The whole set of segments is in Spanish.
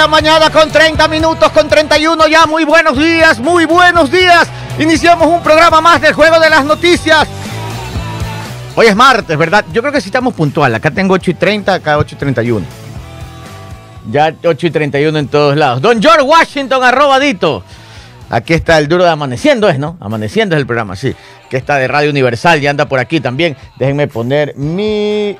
la mañana con 30 minutos, con 31 ya. Muy buenos días, muy buenos días. Iniciamos un programa más del Juego de las Noticias. Hoy es martes, ¿verdad? Yo creo que sí estamos puntual. Acá tengo 8 y 30, acá 8 y 31. Ya 8 y 31 en todos lados. Don George Washington, arrobadito. Aquí está el duro de Amaneciendo, es, ¿no? Amaneciendo es el programa, sí. Que está de Radio Universal y anda por aquí también. Déjenme poner mi.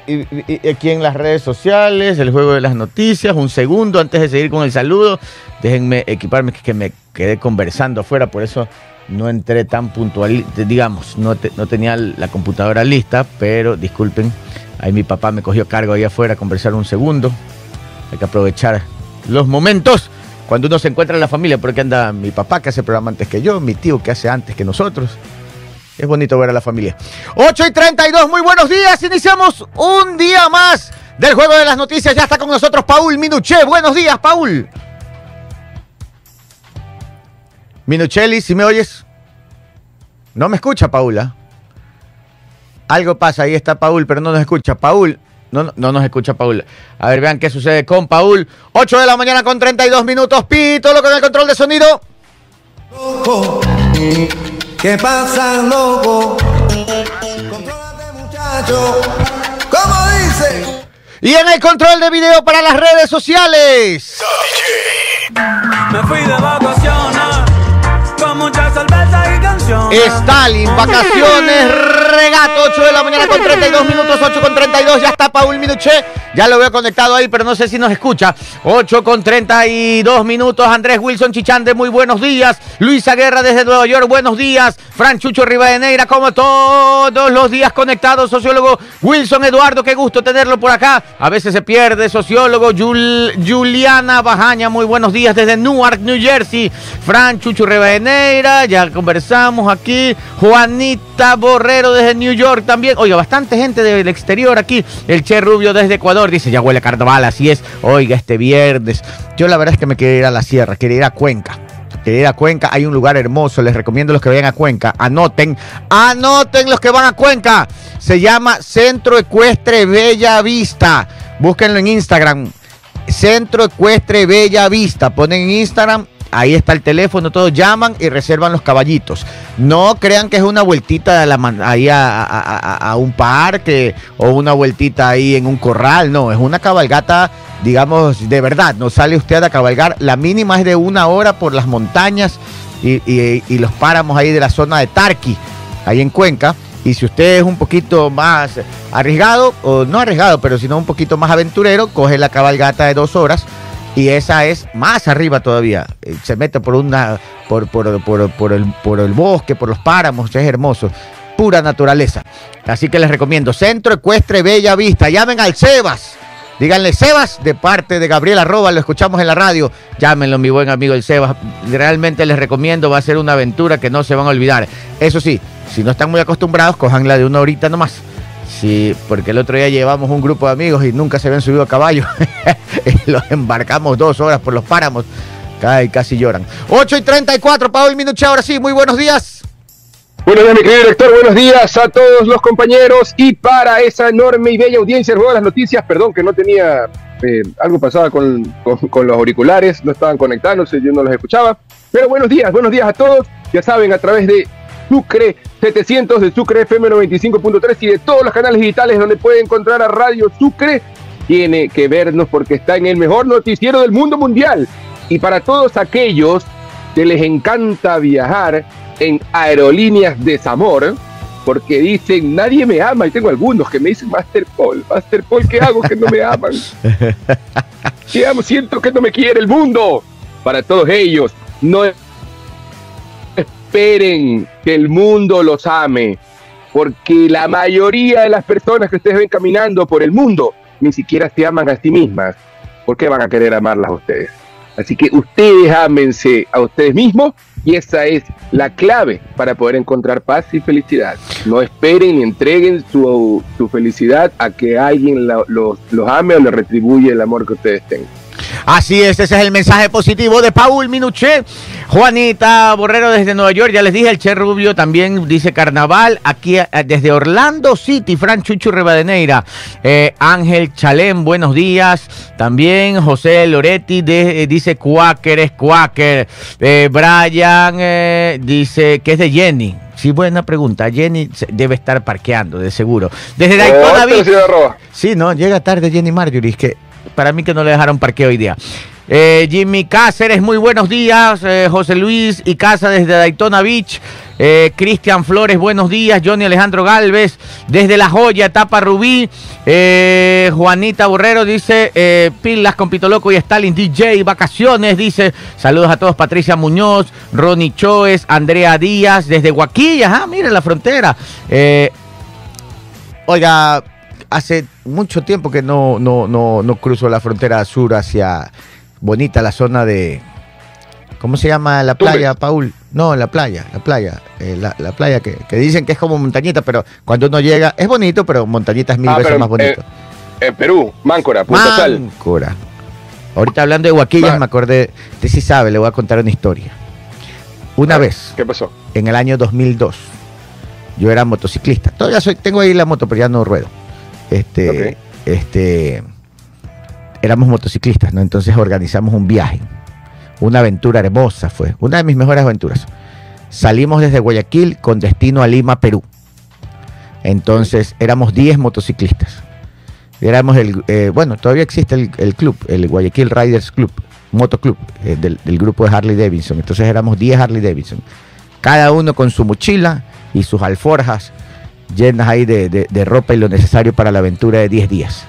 aquí en las redes sociales, el juego de las noticias. Un segundo antes de seguir con el saludo. Déjenme equiparme, que me quedé conversando afuera, por eso no entré tan puntual. Digamos, no, no tenía la computadora lista, pero disculpen. Ahí mi papá me cogió cargo ahí afuera a conversar un segundo. Hay que aprovechar los momentos cuando uno se encuentra en la familia, porque anda mi papá que hace programa antes que yo, mi tío que hace antes que nosotros. Es bonito ver a la familia. 8 y 32, muy buenos días. Iniciamos un día más del Juego de las Noticias. Ya está con nosotros Paul Minuché. Buenos días, Paul. Minuchelli, si me oyes. No me escucha, Paula. Algo pasa, ahí está Paul, pero no nos escucha. Paul, no, no, nos escucha Paul. A ver, vean qué sucede con Paul. 8 de la mañana con 32 minutos. Pito, lo con el control de sonido. ¿Qué pasa, loco? Contrólate, muchacho. ¿Cómo dice? Y en el control de video para las redes sociales. Me fui de vacaciones con mucha cerveza y canciones. Stalin, vacaciones, regato, 8 de la mañana con 32 minutos, 8 con 32, ya está Paul Minuché, ya lo veo conectado ahí, pero no sé si nos escucha. 8 con 32 minutos, Andrés Wilson Chichande, muy buenos días. Luisa Guerra desde Nueva York, buenos días. Fran Chucho Rivadeneira, como todos los días conectados, sociólogo Wilson Eduardo, qué gusto tenerlo por acá. A veces se pierde, sociólogo Juliana Bajaña, muy buenos días desde Newark, New Jersey. Fran Chucho Rivadeneira, ya conversamos aquí. Juanita Borrero desde New York también. Oiga, bastante gente del exterior aquí. El Che Rubio desde Ecuador dice, ya huele carnaval, así es. Oiga, este viernes. Yo la verdad es que me quiero ir a la sierra, quiero ir a Cuenca. Quiero ir a Cuenca, hay un lugar hermoso, les recomiendo a los que vayan a Cuenca, anoten, anoten los que van a Cuenca. Se llama Centro Ecuestre Bella Vista. Búsquenlo en Instagram. Centro Ecuestre Bella Vista. Ponen en Instagram Ahí está el teléfono, todos llaman y reservan los caballitos. No crean que es una vueltita ahí a, un parque o una vueltita ahí en un corral. No, es una cabalgata, digamos, de verdad. No sale usted a cabalgar. La mínima es de una hora por las montañas y, los páramos ahí de la zona de Tarqui, ahí en Cuenca. Y si usted es un poquito más arriesgado, o no arriesgado, pero sino un poquito más aventurero, coge la cabalgata de dos horas y esa es más arriba todavía. Eh, se mete por una por, por, el, por el bosque, por los páramos, es hermoso. Pura naturaleza. Así que les recomiendo Centro Ecuestre Bella Vista. Llamen al Sebas. Díganle Sebas de parte de Gabriel Arroba, lo escuchamos en la radio. Llámenlo, mi buen amigo el Sebas. Realmente les recomiendo, va a ser una aventura que no se van a olvidar. Eso sí, si no están muy acostumbrados, cojanla de una horita nomás. Sí, porque el otro día llevamos un grupo de amigos y nunca se habían subido a caballo. los embarcamos dos horas por los páramos. Casi, casi lloran. 8 y 34, Pablo Minuche, ahora sí, muy buenos días. Buenos días, mi querido director. Buenos días a todos los compañeros. Y para esa enorme y bella audiencia, de las noticias, perdón que no tenía. Eh, algo pasaba con, con, los auriculares, no estaban conectándose, yo no los escuchaba. Pero buenos días, buenos días a todos. Ya saben, a través de Sucre 700 de Sucre FM 95.3 y de todos los canales digitales donde puede encontrar a Radio Sucre. Tiene que vernos porque está en el mejor noticiero del mundo mundial. Y para todos aquellos que les encanta viajar en aerolíneas de Zamor, porque dicen, nadie me ama, y tengo algunos que me dicen, Master Paul, Master Paul, ¿qué hago que no me aman? Siento que no me quiere el mundo. Para todos ellos, no esperen que el mundo los ame, porque la mayoría de las personas que ustedes ven caminando por el mundo ni siquiera se aman a sí mismas. ¿Por qué van a querer amarlas a ustedes? Así que ustedes ámense a ustedes mismos y esa es la clave para poder encontrar paz y felicidad. No esperen ni entreguen su, felicidad a que alguien los, los ame o les retribuye el amor que ustedes tengan. Así es, ese es el mensaje positivo de Paul Minuché. Juanita Borrero desde Nueva York, ya les dije, el Che Rubio también dice carnaval. Aquí eh, desde Orlando City, Fran Chuchu Rebadeneira. Eh, Ángel Chalén, buenos días. También José Loretti de- eh, dice Quaker, es Quaker. Eh, Brian dice que es de Jenny. Sí, buena pregunta. Jenny debe estar parqueando, de seguro. Desde Daytona Beach. Sí, no, llega tarde Jenny Marjorie, es que para mí que no le dejaron parqueo hoy día. Eh, Jimmy Cáceres, muy buenos días. Eh, José Luis y Casa desde Daytona Beach. Eh, Cristian Flores, buenos días. Johnny Alejandro Galvez, desde La Joya, etapa Rubí. Eh, Juanita Borrero dice, pilas con Pito Loco y Stalin DJ, vacaciones, dice. Saludos a todos, Patricia Muñoz, Ronnie Choes, Andrea Díaz, desde Guaquillas, ah, miren la frontera. Oiga, hace mucho tiempo que no, no, no, no cruzo la frontera sur hacia bonita la zona de. ¿Cómo se llama la playa, Paul? No, la playa, la playa. eh, la, la playa que, que dicen que es como montañita, pero cuando uno llega es bonito, pero montañita es mil Ah, veces pero, más bonito. En Perú, Máncora, Punta Sal. Máncora. Ahorita hablando de Guaquillas, Va. me acordé. Usted sí sabe, le voy a contar una historia. Una ver, vez, ¿Qué pasó? en el año 2002. Yo era motociclista. Todavía soy, tengo ahí la moto, pero ya no ruedo. Este, este, éramos motociclistas, ¿no? Entonces organizamos un viaje. Una aventura hermosa fue, una de mis mejores aventuras. Salimos desde Guayaquil con destino a Lima, Perú. Entonces éramos 10 motociclistas. Éramos el, eh, bueno, todavía existe el, el club, el Guayaquil Riders Club, motoclub eh, del, del grupo de Harley Davidson. Entonces éramos 10 Harley Davidson. Cada uno con su mochila y sus alforjas llenas ahí de, de- de ropa y lo necesario para la aventura de 10 días.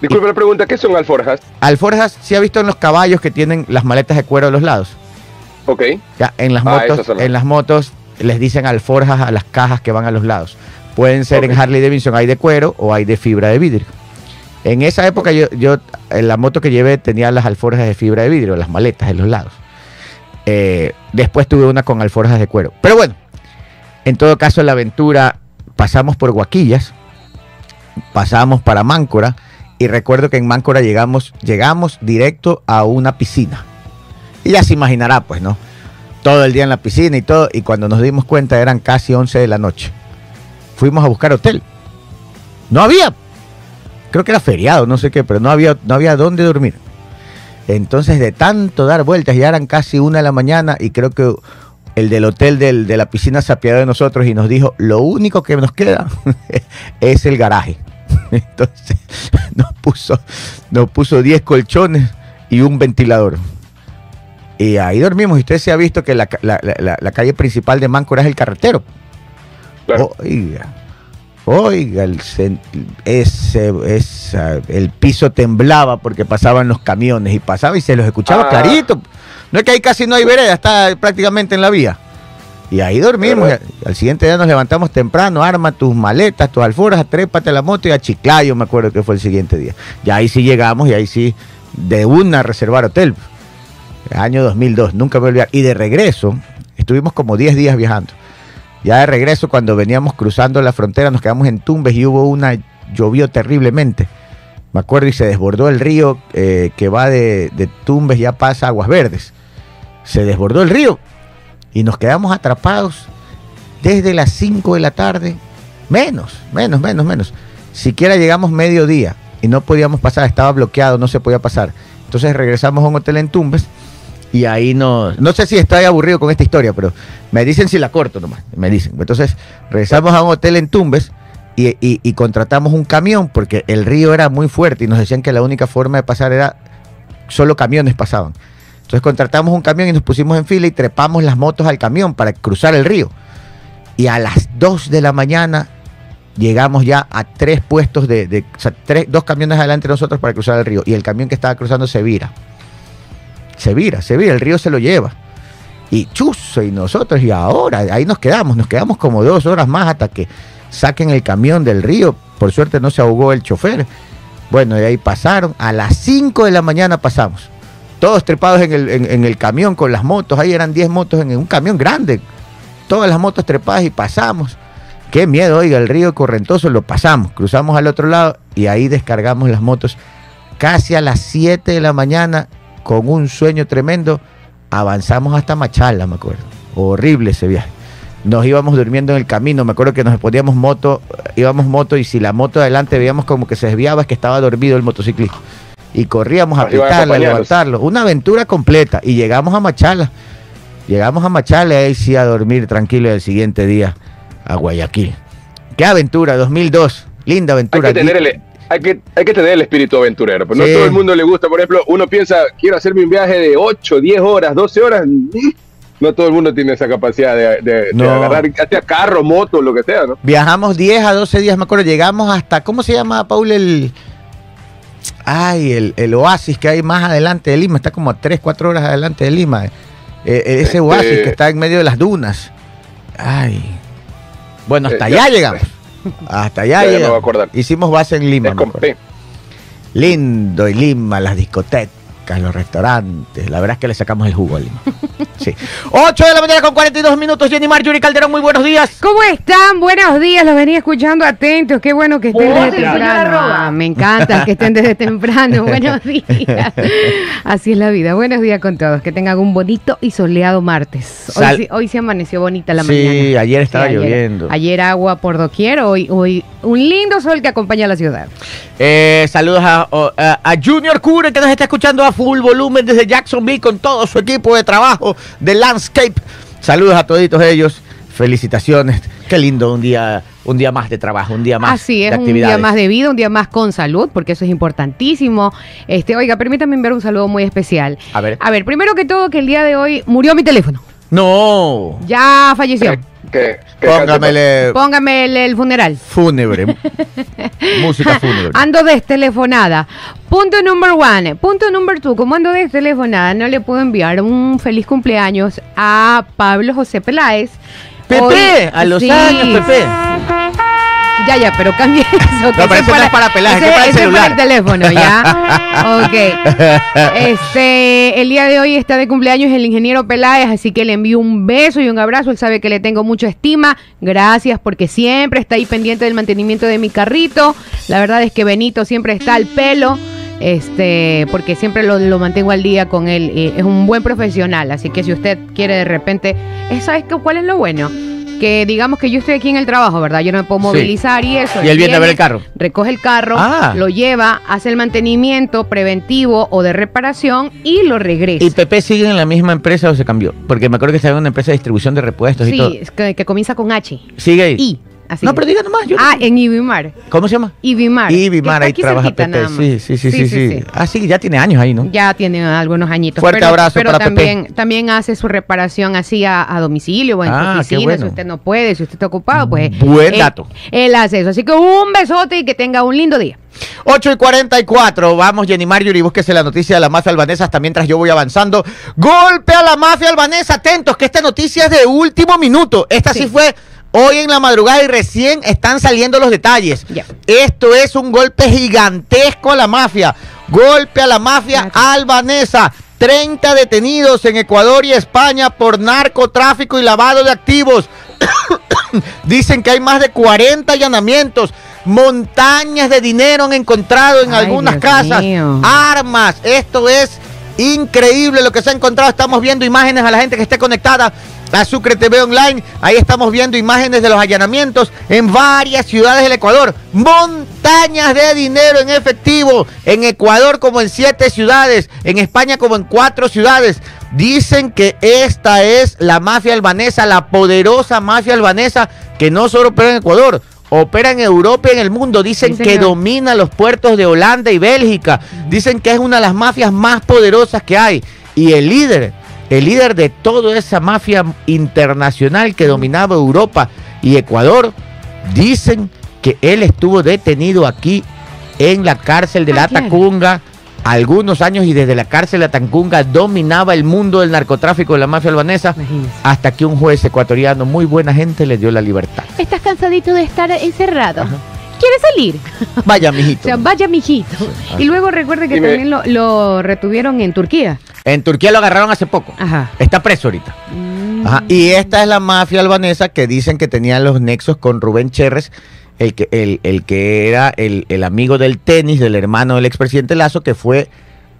Disculpe la pregunta, ¿qué son alforjas? Alforjas, ¿sí ha visto en los caballos que tienen las maletas de cuero a los lados? Ok. Ya, en las Ah, motos, en las motos les dicen alforjas a las cajas que van a los lados. Pueden ser en. Harley Davidson hay de cuero o hay de fibra de vidrio. En esa época yo, yo en la moto que llevé tenía las alforjas de fibra de vidrio, las maletas en los lados. Eh, después tuve una con alforjas de cuero. Pero bueno, en todo caso la aventura pasamos por Guaquillas, pasamos para Máncora y recuerdo que en Máncora llegamos, llegamos directo a una piscina. Y ya se imaginará, pues, ¿no? Todo el día en la piscina y todo, y cuando nos dimos cuenta eran casi 11 de la noche. Fuimos a buscar hotel. No había. Creo que era feriado, no sé qué, pero no había, no había dónde dormir. Entonces, de tanto dar vueltas, ya eran casi una de la mañana y creo que el del hotel del- de la piscina se apiadó de nosotros y nos dijo, lo único que nos queda es el garaje. Entonces, nos puso, nos puso 10 colchones y un ventilador. Y ahí dormimos. Y usted se ha visto que la, la- la- calle principal de Máncora es el carretero. Claro. Oiga, oiga, el, ese, el piso temblaba porque pasaban los camiones y pasaba y se los escuchaba Ah. clarito. No es que ahí casi no hay vereda, está prácticamente en la vía. Y ahí dormimos. Pero- y al siguiente día nos levantamos temprano, arma tus maletas, tus alforjas, trépate a la moto y a Chiclayo, me acuerdo que fue el siguiente día. Y ahí sí llegamos y ahí sí, de una a reservar hotel. Año 2002, nunca me voy a olvidar. Y de regreso, estuvimos como 10 días viajando. Ya de regreso, cuando veníamos cruzando la frontera, nos quedamos en Tumbes y hubo una, llovió terriblemente. Me acuerdo y se desbordó el río eh, que va de, de Tumbes, ya pasa a Aguas Verdes. Se desbordó el río y nos quedamos atrapados desde las 5 de la tarde, menos, menos, menos, menos. Siquiera llegamos mediodía y no podíamos pasar, estaba bloqueado, no se podía pasar. Entonces regresamos a un hotel en Tumbes y ahí no, no sé si estoy aburrido con esta historia, pero me dicen si la corto nomás, me dicen. Entonces regresamos a un hotel en Tumbes y, y- y contratamos un camión porque el río era muy fuerte y nos decían que la única forma de pasar era solo camiones pasaban. Entonces contratamos un camión y nos pusimos en fila y trepamos las motos al camión para cruzar el río. Y a las 2 de la mañana llegamos ya a tres puestos de, tres, dos camiones adelante de nosotros para cruzar el río. Y el camión que estaba cruzando se vira. Se vira, se vira, el río se lo lleva. Y chuzo, y nosotros, y ahora, ahí nos quedamos, nos quedamos como dos horas más hasta que saquen el camión del río. Por suerte no se ahogó el chofer. Bueno, y ahí pasaron. A las 5 de la mañana pasamos. Todos trepados en el, en- el camión con las motos. Ahí eran 10 motos en un camión grande. Todas las motos trepadas y pasamos. Qué miedo, oiga, el río Correntoso lo pasamos. Cruzamos al otro lado y ahí descargamos las motos. Casi a las 7 de la mañana con un sueño tremendo, avanzamos hasta Machala, me acuerdo. Horrible ese viaje. Nos íbamos durmiendo en el camino, me acuerdo que nos poníamos moto, íbamos moto y si la moto adelante veíamos como que se desviaba es que estaba dormido el motociclista. Y corríamos a iban a levantarlo. Una aventura completa. Y llegamos a Machala. Llegamos a Machala y ahí sí a dormir tranquilo el siguiente día a Guayaquil. Qué aventura, 2002. Linda Hay aventura. que, tener el, hay, que, hay que tener el espíritu aventurero. Pero Sí. no todo el mundo le gusta. Por ejemplo, uno piensa, quiero hacerme un viaje de 8, 10 horas, 12 horas. No todo el mundo tiene esa capacidad de, de- de No. agarrar ya sea carro, moto, lo que sea, ¿no? Viajamos 10 a 12 días, me acuerdo. Llegamos hasta, ¿cómo se llama, Paul? El. Ay, el, el oasis que hay más adelante de Lima. Está como a 3, 4 horas adelante de Lima. Eh, eh, ese Este- oasis que está en medio de las dunas. Ay. Bueno, hasta Eh, allá ya- llegamos. Hasta allá llegamos. Hicimos base en Lima. Lindo y Lima, las discotecas, los restaurantes. La verdad es que le sacamos el jugo a Lima. Sí. 8 de la mañana con 42 minutos. Jenny Marjorie Calderón, muy buenos días. ¿Cómo están? Buenos días, los venía escuchando atentos. Qué bueno que estén desde temprano. Ah, me encanta que estén desde temprano. Buenos días. Así es la vida. Buenos días con todos. Que tengan un bonito y soleado martes. Hoy, Sal- sí, hoy se amaneció bonita la Sí, mañana. ayer estaba ayer- lloviendo. Ayer agua por doquier, hoy, hoy un lindo sol que acompaña a la ciudad. Eh, saludos a- a Junior Cure que nos está escuchando a full volumen desde Jacksonville con todo su equipo de trabajo de Landscape. Saludos a toditos ellos. Felicitaciones. Qué lindo un día, un día más de trabajo, un día más Así de es, un actividades. día más de vida, un día más con salud, porque eso es importantísimo. Este, oiga, permítame enviar un saludo muy especial. A ver. A ver, primero que todo, que el día de hoy murió mi teléfono. No. Ya falleció. Que, que Póngamele Póngame el, el funeral. fúnebre. Música fúnebre. Ando destelefonada. Punto number one. Punto number two. Como ando destelefonada, no le puedo enviar un feliz cumpleaños a Pablo José Peláez. Pepe, Hoy- a los sí. años, Pepe. Ya, ya, pero cambie eso. que pero ese ese no es para Peláez, ese, ese es para el celular. el teléfono, ¿ya? ok. Este, el día de hoy está de cumpleaños el ingeniero Peláez, así que le envío un beso y un abrazo. Él sabe que le tengo mucha estima. Gracias porque siempre está ahí pendiente del mantenimiento de mi carrito. La verdad es que Benito siempre está al pelo. Este, porque siempre lo, lo mantengo al día con él. eh, es un buen profesional. Así que si usted quiere de repente, eh, ¿sabes cuál es lo bueno? Que digamos que yo estoy aquí en el trabajo, ¿verdad? Yo no me puedo Sí. movilizar y eso. Y él viene a ver el carro. Recoge el carro, Ah. lo lleva, hace el mantenimiento preventivo o de reparación y lo regresa. ¿Y Pepe sigue en la misma empresa o se cambió? Porque me acuerdo que estaba en una empresa de distribución de repuestos y todo. sí, que, que comienza con H. ¿Sigue ahí? I. Así. No, pero diga nomás. yo- Ah, en Ibimar. ¿Cómo se llama? Ibimar. Ibimar, ahí trabaja Pepe. Sí, sí, sí, sí, sí, Ah, sí, ya tiene años ahí, ¿no? Ya tiene algunos añitos. Fuerte pero, abrazo pero para Pepe. también, también hace su reparación así a, a domicilio o en Ah, su qué oficina. bueno. Si usted no puede, si usted está ocupado, pues. Buen él- dato. Él hace eso. Así que un besote y que tenga un lindo día. 8 y 44. Vamos, Jenny Marjorie, búsquese la noticia de la mafia albanesa hasta mientras yo voy avanzando. Golpe a la mafia albanesa. Atentos, que esta noticia es de último minuto. Esta sí, Sí. fue hoy en la madrugada y recién están saliendo los detalles. Esto es un golpe gigantesco a la mafia. Golpe a la mafia Gracias. albanesa. 30 detenidos en Ecuador y España por narcotráfico y lavado de activos. Dicen que hay más de 40 allanamientos. Montañas de dinero han encontrado en Ay, algunas Dios casas. mío. Armas. Esto es increíble lo que se ha encontrado. Estamos viendo imágenes a la gente que esté conectada a Sucre TV Online. Ahí estamos viendo imágenes de los allanamientos en varias ciudades del Ecuador. Montañas de dinero en efectivo. En Ecuador como en siete ciudades. En España como en cuatro ciudades. Dicen que esta es la mafia albanesa, la poderosa mafia albanesa que no solo opera en Ecuador. Opera en Europa y en el mundo. Dicen Sí, que domina los puertos de Holanda y Bélgica. Dicen que es una de las mafias más poderosas que hay. Y el líder, el líder de toda esa mafia internacional que dominaba Europa y Ecuador, dicen que él estuvo detenido aquí en la cárcel de la Ayer. Tacunga algunos años y desde la cárcel de la Tacunga dominaba el mundo del narcotráfico de la mafia albanesa hasta que un juez ecuatoriano muy buena gente le dio la libertad. ¿Estás cansadito de estar encerrado? ¿Quieres salir? Vaya, O mijito. sea, vaya mijito. Y luego recuerde que Dime. también lo, lo retuvieron en Turquía. En Turquía lo agarraron hace poco. Ajá. Está preso ahorita. Ajá, Y esta es la mafia albanesa que dicen que tenía los nexos con Rubén Cherres, el que, el, el que era el, el amigo del tenis, del hermano del expresidente Lazo, que fue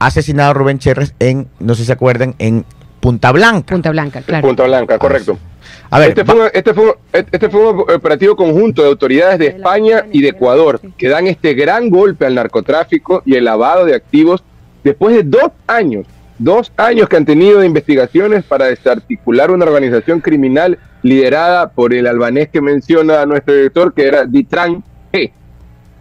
asesinado a Rubén Cherres en, no sé si se acuerdan, en Punta Blanca. Punta Blanca, claro. Punta Blanca, correcto. A ver, este, fue, un- este, fue, un- este fue un operativo conjunto de autoridades de España y de Ecuador que dan este gran golpe al narcotráfico y el lavado de activos después de dos años, dos años que han tenido de investigaciones para desarticular una organización criminal liderada por el albanés que menciona nuestro director, que era Ditran G,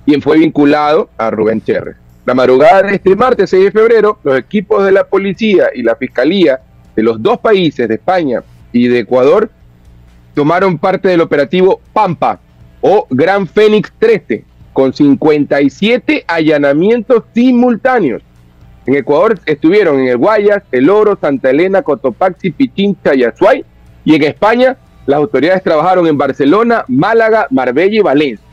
quien fue vinculado a Rubén Cherres. La madrugada de este martes 6 de febrero, los equipos de la policía y la fiscalía de los dos países, de España y de Ecuador, tomaron parte del operativo Pampa o Gran Fénix 13, con 57 allanamientos simultáneos. En Ecuador estuvieron en el Guayas, El Oro, Santa Elena, Cotopaxi, Pichincha y Azuay. Y en España, las autoridades trabajaron en Barcelona, Málaga, Marbella y Valencia.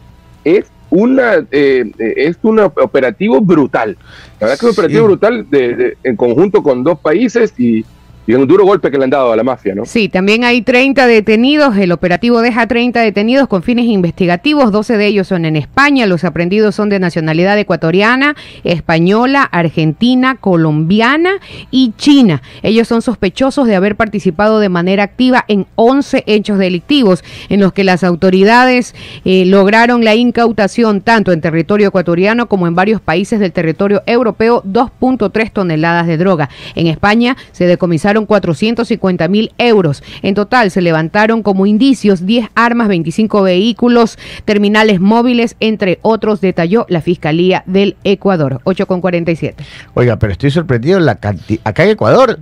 Es una eh, es un operativo brutal. La verdad que es un operativo Sí. brutal de- de- en conjunto con dos países y, y un duro golpe que le han dado a la mafia, ¿no? Sí, también hay 30 detenidos. El operativo deja 30 detenidos con fines investigativos. 12 de ellos son en España. Los aprendidos son de nacionalidad ecuatoriana, española, argentina, colombiana y china. Ellos son sospechosos de haber participado de manera activa en 11 hechos delictivos en los que las autoridades eh, lograron la incautación tanto en territorio ecuatoriano como en varios países del territorio europeo 2.3 toneladas de droga. En España se decomisaron 450 mil euros. En total se levantaron como indicios 10 armas, 25 vehículos, terminales móviles, entre otros, detalló la Fiscalía del Ecuador. 8 con 47. Oiga, pero estoy sorprendido la cantidad. Acá en Ecuador,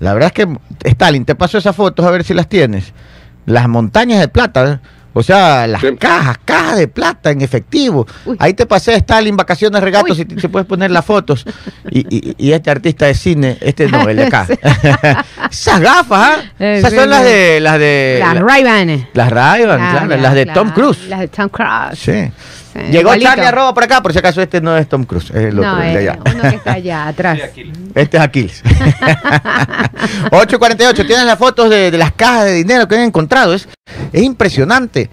la verdad es que Stalin, te paso esas fotos a ver si las tienes. Las montañas de plata. O sea, las Sí. cajas, cajas de plata en efectivo. Uy. Ahí te pasé Stalin, vacaciones, regatos, si, si puedes poner las fotos. Y, y- y este artista de cine, este no, el de acá. Esas gafas, ¿ah? Eh, Esas son las de las de las la- Ray-Ban. las Ray-Ban, claro, las de claro, Tom Cruise. Las de Tom Cruise. Sí. Sí, Llegó igualito. Charlie Arroba por acá, por si acaso este no es Tom Cruise, es el otro, No, el de eh, allá. uno que está allá atrás. Este es Aquiles. 848, tienes las fotos de, de las cajas de dinero que han encontrado. Es, es impresionante.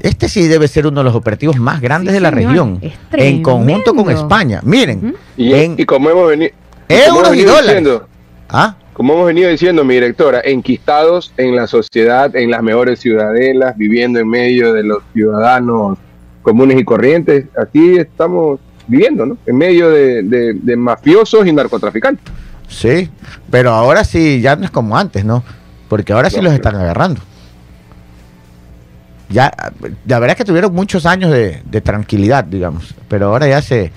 Este sí debe ser uno de los operativos más grandes Sí, de la señor. región. Es En conjunto con. España. Miren. Y, en y como hemos venido euros y dólares. ¿Ah? como hemos venido diciendo, mi directora, enquistados en la sociedad, en las mejores ciudadelas, viviendo en medio de los ciudadanos comunes y corrientes, así estamos viviendo, ¿no? En medio de, de- de mafiosos y narcotraficantes. Sí, pero ahora sí, ya no es como antes, ¿no? Porque ahora sí No, los están agarrando. Ya, la verdad es que tuvieron muchos años de, de tranquilidad, digamos, pero ahora ya se,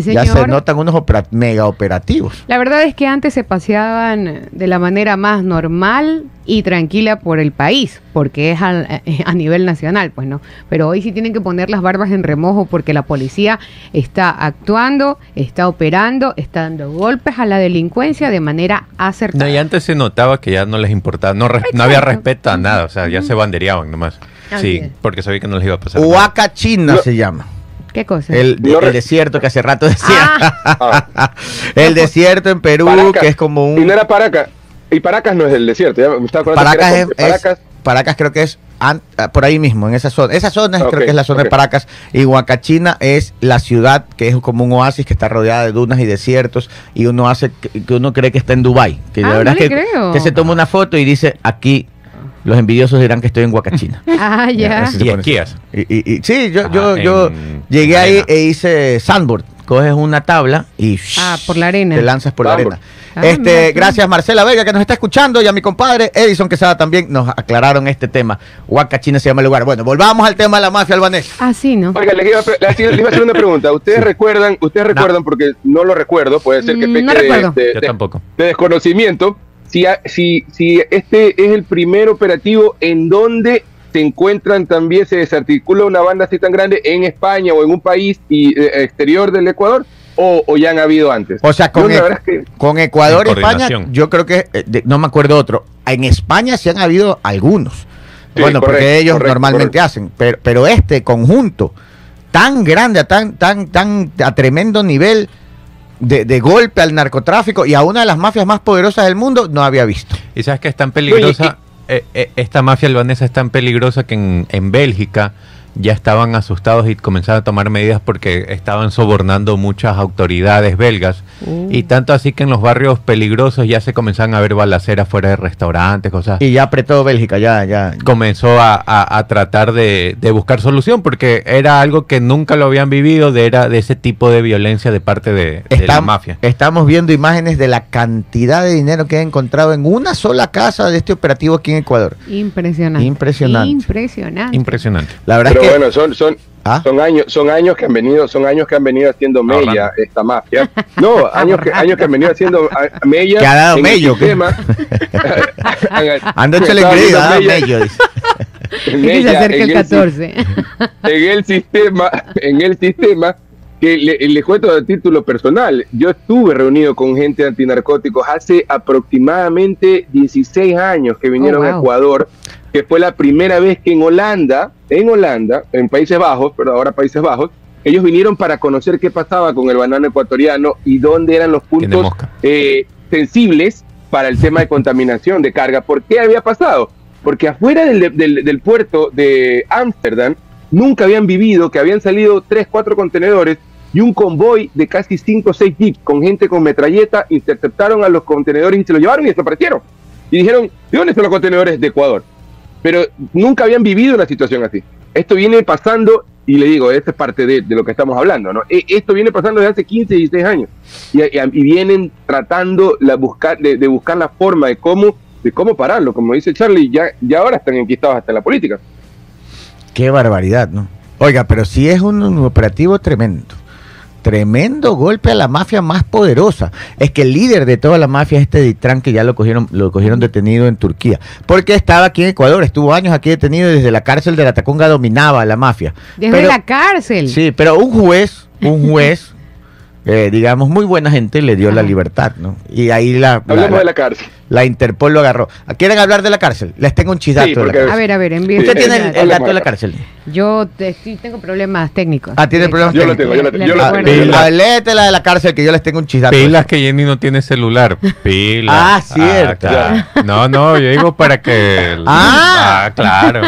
Sí, ya se notan unos opera- mega operativos. La verdad es que antes se paseaban de la manera más normal y tranquila por el país, porque es al- a, nivel nacional, pues no. Pero hoy sí tienen que poner las barbas en remojo porque la policía está actuando, está operando, está dando golpes a la delincuencia de manera acertada. No, y antes se notaba que ya no les importaba, no, res- no había respeto a nada, o sea, ya se bandereaban nomás. Así Sí, es. porque sabía que no les iba a pasar. nada. Huaca China No. se llama. ¿Qué cosa? El, No el re- desierto que hace rato decía. Ah, el desierto en Perú, Paracas. que es como y un. no era Paracas. Y Paracas no es del desierto, ya me estaba acordando que Paracas era es, Paracas. es- Paracas creo que es an- ah, por ahí mismo, en esa zona. Esa zona creo que es la zona de. Paracas. Y Huacachina es la ciudad que es como un oasis que está rodeada de dunas y desiertos. Y uno hace que, uno cree que está en Dubai Que la Ah, verdad no es le que, creo. que se toma una foto y dice aquí. Los envidiosos dirán que estoy en Huacachina. ah, ya. se Y esquías. Y, y- y- sí, yo, Ajá, yo, yo en llegué ahí e hice sandboard. Coges una tabla y Ah, por la arena. te lanzas por la arena. Ah, este, gracias Marcela Vega que nos está escuchando y a mi compadre Edison Quesada también nos aclararon este tema. Huacachina se llama el lugar. Bueno, volvamos al tema de la mafia albanesa. Ah, sí, ¿no? Oiga, les iba, a, les iba a hacer una pregunta. ¿Ustedes recuerdan, ustedes recuerdan, porque no lo recuerdo, puede ser que Mm, peque no de- recuerdo. de- Yo de- tampoco. de desconocimiento, si, si, si este es el primer operativo en donde se encuentran también, se desarticula una banda así tan grande en España o en un país y, eh, exterior del Ecuador, o, o ya han habido antes. O sea, con, la e- verdad es que- con Ecuador España, yo creo que, eh, de- no me acuerdo otro. En España sí han habido algunos. Sí, bueno, porque ellos correcto, normalmente correcto. hacen. Pero, pero este conjunto tan grande, a tan, tan, tan a tremendo nivel de, de golpe al narcotráfico y a una de las mafias más poderosas del mundo, no había visto. Y sabes que es tan peligrosa, eh, eh, esta mafia albanesa es tan peligrosa que en, en Bélgica ya estaban asustados y comenzaron a tomar medidas porque estaban sobornando muchas autoridades belgas. Uh. Y tanto así que en los barrios peligrosos ya se comenzaban a ver balaceras fuera de restaurantes, cosas. Y ya apretó Bélgica, ya, ya. comenzó a, a- a tratar de, de buscar solución porque era algo que nunca lo habían vivido, de, era de ese tipo de violencia de parte de, de la mafia. Estamos viendo imágenes de la cantidad de dinero que han encontrado en una sola casa de este operativo aquí en Ecuador. Impresionante. Impresionante. Impresionante. Impresionante. La verdad Pero que bueno, son, son, ¿Ah? son años, son años que han venido, son años que han venido haciendo mella Ahorrando. esta mafia. No, años que, años que han venido haciendo ah, mella. Que ha dado en el mello, ando hecho el Estaba ingreso, viendo ah, mella- mello, se acerca en el el si- 14. en el sistema, en el sistema, que le, le cuento de título personal, yo estuve reunido con gente antinarcóticos hace aproximadamente 16 años que vinieron Oh, a. Ecuador, que fue la primera vez que en Holanda, en Holanda, en Países Bajos, pero ahora Países Bajos, ellos vinieron para conocer qué pasaba con el banano ecuatoriano y dónde eran los puntos eh, sensibles para el tema de contaminación de carga. ¿Por qué había pasado? Porque afuera del, del- del puerto de Ámsterdam nunca habían vivido que habían salido tres, cuatro contenedores y un convoy de casi cinco o seis jeeps con gente con metralleta interceptaron a los contenedores y se los llevaron y desaparecieron. Y dijeron, ¿de dónde son los contenedores de Ecuador? Pero nunca habían vivido una situación así. Esto viene pasando, y le digo, esta es parte de, de lo que estamos hablando, ¿no? E- Esto viene pasando desde hace 15, 16 años. Y, y- vienen tratando la buscar, de, de buscar la forma de cómo, de cómo pararlo. Como dice Charlie, ya, ya ahora están enquistados hasta la política. Qué barbaridad, ¿no? Oiga, pero sí es un operativo tremendo. Tremendo golpe a la mafia más poderosa. Es que el líder de toda la mafia es este Ditran que ya lo cogieron, lo cogieron detenido en Turquía. Porque estaba aquí en Ecuador, estuvo años aquí detenido y desde la cárcel de la Tacunga dominaba a la mafia. Desde Pero- la cárcel. Sí, pero un juez, un juez, eh, digamos, muy buena gente, le dio la libertad, ¿no? Y ahí la, la, Hablemos la- de la cárcel. La Interpol lo agarró. ¿Quieren hablar de la cárcel? Les tengo un chidato Sí, de la porque- cárcel. A ver, a ver, envíe. Usted Sí, tiene el, dato de la cárcel. Yo te- sí tengo problemas técnicos. Ah, ¿tiene problemas Yo lo tengo, yo lo le- tengo, yo la de la cárcel que yo les tengo un chidato. Pilas que Jenny no tiene celular. Pilas. Ah, cierto. claro. No, no, yo digo para que. Ah. claro.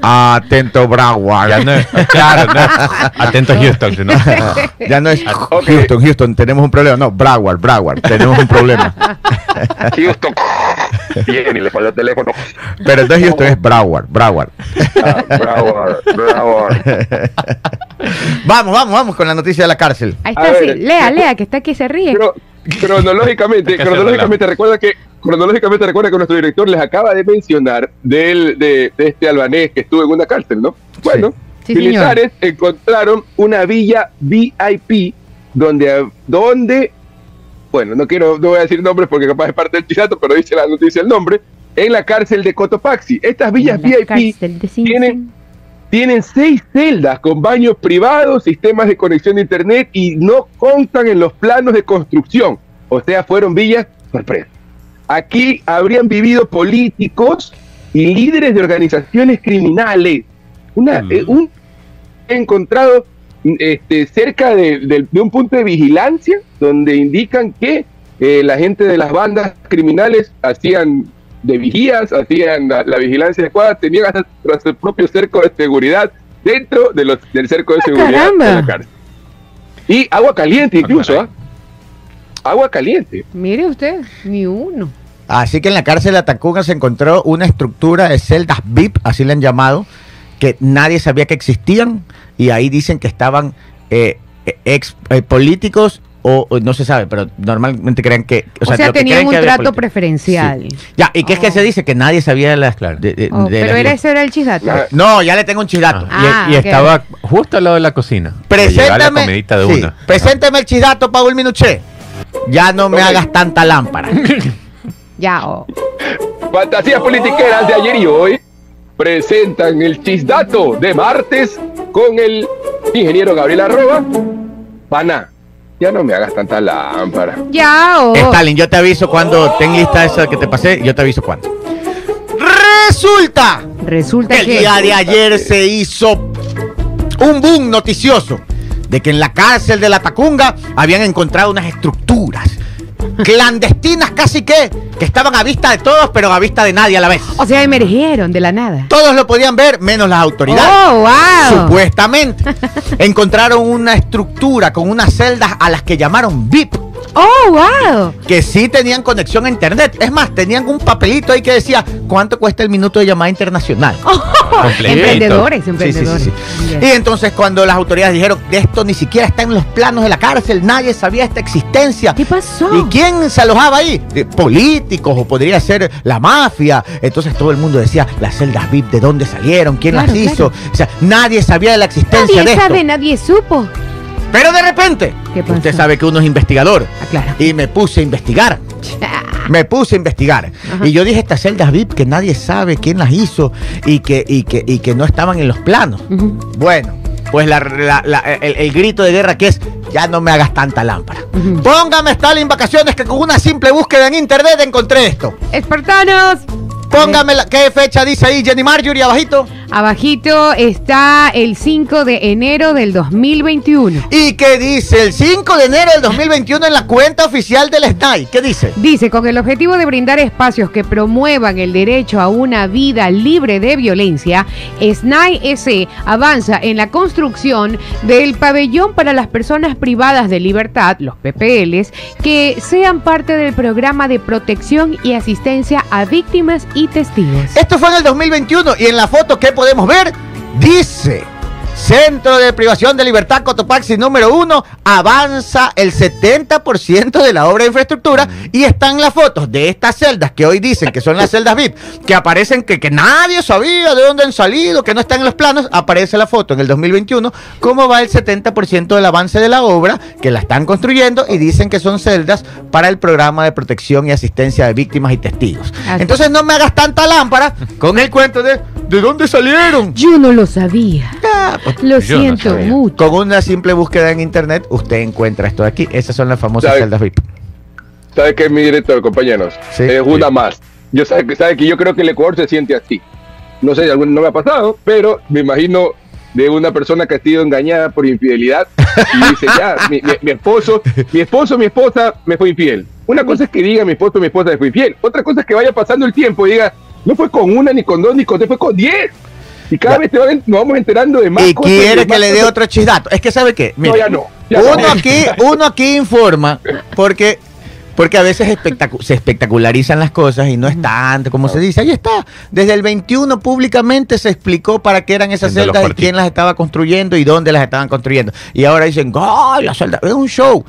Atento, Broward. Ya no es- claro, no es- Atento, Houston. Ya no es. Houston, Houston, tenemos un problema. No, Broward, Broward, tenemos un problema. Houston. Bien, y le falló el teléfono. Pero entonces Houston es Broward, Broward. Ah, bravo, bravo. Vamos, vamos, vamos con la noticia de la cárcel. Ahí A está, sí. ver, Lea, yo- lea, que está aquí se ríe. Pero cronológicamente, cronológicamente recuerda que cronológicamente recuerda que nuestro director les acaba de mencionar del, de, de este albanés que estuvo en una cárcel, ¿no? Bueno, Sí, militares encontraron una villa VIP donde, donde, bueno, no quiero, no voy a decir nombres porque capaz es parte del chisato, pero dice la noticia el nombre, en la cárcel de Cotopaxi. Estas villas La VIP tienen- tienen seis celdas con baños privados, sistemas de conexión de internet y no contan en los planos de construcción. O sea, fueron villas sorpresa. Aquí habrían vivido políticos y líderes de organizaciones criminales. Una, Mm. eh, un he encontrado este, cerca de, de- de un punto de vigilancia donde indican que eh, la gente de las bandas criminales hacían de vigías, hacían la, la vigilancia adecuada, tenían hasta su propio cerco de seguridad dentro de los, del cerco de seguridad caramba. de la cárcel. Y agua caliente incluso, caray. ¿ah? Agua caliente. Mire usted, ni uno. Así que en la cárcel de Atacunga se encontró una estructura de celdas VIP, así le han llamado, que nadie sabía que existían y ahí dicen que estaban eh, eh, ex eh, políticos o, o no se sabe, pero normalmente creen que... O, sea, lo tenían un que trato preferencial. Sí. Ya, ¿y qué es que Oh. se dice? Que nadie sabía de las... Claro. de- de- Oh, de pero las- era ese era el chisato. Ah, No, ya le tengo un chidato. Ah, y estaba justo al lado de la cocina. La Preséntame, comidita de sí, una. preséntame el chidato, Paul Minuché. Ya no me hagas tanta lámpara. Ya, oh. Fantasías politiqueras de ayer y hoy presentan el chisdato de martes con el ingeniero Gabriel Arroba. Pana, ya no me hagas tanta lámpara. Ya, oh. Stalin, yo te aviso cuando ten lista esa que te pasé, yo te aviso cuándo. Resulta Resulta que el que. día de ayer se hizo un boom noticioso de que en la cárcel de la Tacunga habían encontrado unas estructuras clandestinas casi que que estaban a vista de todos, pero a vista de nadie a la vez. O sea, emergieron de la nada. Todos lo podían ver, menos las autoridades. Oh, wow. Supuestamente. Encontraron una estructura con unas celdas a las que llamaron VIP. Oh, wow. que sí tenían conexión a internet. Es más, tenían un papelito ahí que decía cuánto cuesta el minuto de llamada internacional. Completito. Emprendedores, sí, emprendedores. sí, sí. Ya. Y entonces cuando las autoridades dijeron que esto ni siquiera está en los planos de la cárcel, nadie sabía esta existencia. ¿Qué pasó? ¿Y quién se alojaba ahí? Eh, Políticos o podría ser la mafia. Entonces todo el mundo decía, las celdas VIP, ¿de dónde salieron? ¿Quién Claro, las hizo? O sea, nadie sabía de la existencia de Nadie esto. sabe, nadie supo. Pero de repente, usted sabe que uno es investigador. Ah. Y me puse a investigar. Me puse a investigar. Ajá. Y yo dije, estas celdas VIP que nadie sabe quién las hizo y que, y que, y que no estaban en los planos. Bueno, pues la- la- la- el, el grito de guerra que es, ya no me hagas tanta lámpara. Póngame Stalin vacaciones que con una simple búsqueda en internet encontré esto. Espartanos. Póngame la, ¿qué fecha dice ahí Jenny Marjorie abajito? Abajito está el 5 de enero del 2021. ¿Y qué dice el 5 de enero del 2021 en la cuenta oficial del SNAI? ¿Qué dice? Dice, con el objetivo de brindar espacios que promuevan el derecho a una vida libre de violencia, SNAI S avanza en la construcción del pabellón para las personas privadas de libertad, los PPLs, que sean parte del programa de protección y asistencia a víctimas y testigos. Esto fue en el 2021 y en la foto que podemos ver dice Centro de Privación de Libertad Cotopaxi número uno avanza el 70% de la obra de infraestructura y están las fotos de estas celdas que hoy dicen que son las celdas VIP, que aparecen que, que nadie sabía de dónde han salido, que no están en los planos, aparece la foto en el 2021, cómo va el 70% del avance de la obra, que la están construyendo y dicen que son celdas para el programa de protección y asistencia de víctimas y testigos. Entonces no me hagas tanta lámpara con el cuento de ¿de dónde salieron? Yo no lo sabía. Ah, pues, Lo no siento sabía. mucho. Con una simple búsqueda en internet, usted encuentra esto de aquí. Esas son las famosas ¿Sabe? celdas VIP. ¿Sabe qué es mi director, compañeros? Sí. es una Sí. más. Yo sabe que, sabe que yo creo que el Ecuador se siente así. No sé, algún- no me ha pasado, pero me imagino de una persona que ha sido engañada por infidelidad y dice, ya, mi, mi- mi esposo, mi esposo, mi esposa me fue infiel. Una cosa es que diga mi esposo, mi esposa me fue infiel. Otra cosa es que vaya pasando el tiempo y diga, no fue con una, ni con dos, ni con tres, fue con diez. Y cada Ya. vez te van- nos vamos enterando de más Y cosas, quiere que le dé cosas. otro chisdato. Es que sabe qué, No, Mire, ya no. ya uno no. aquí, uno aquí informa porque porque a veces espectacu- se espectacularizan las cosas y no es tanto como se dice. Ahí está. Desde el 21 públicamente se explicó para qué eran esas celdas y quién las estaba construyendo y dónde las estaban construyendo. Y ahora dicen, ¡ay, la celda! Es un show.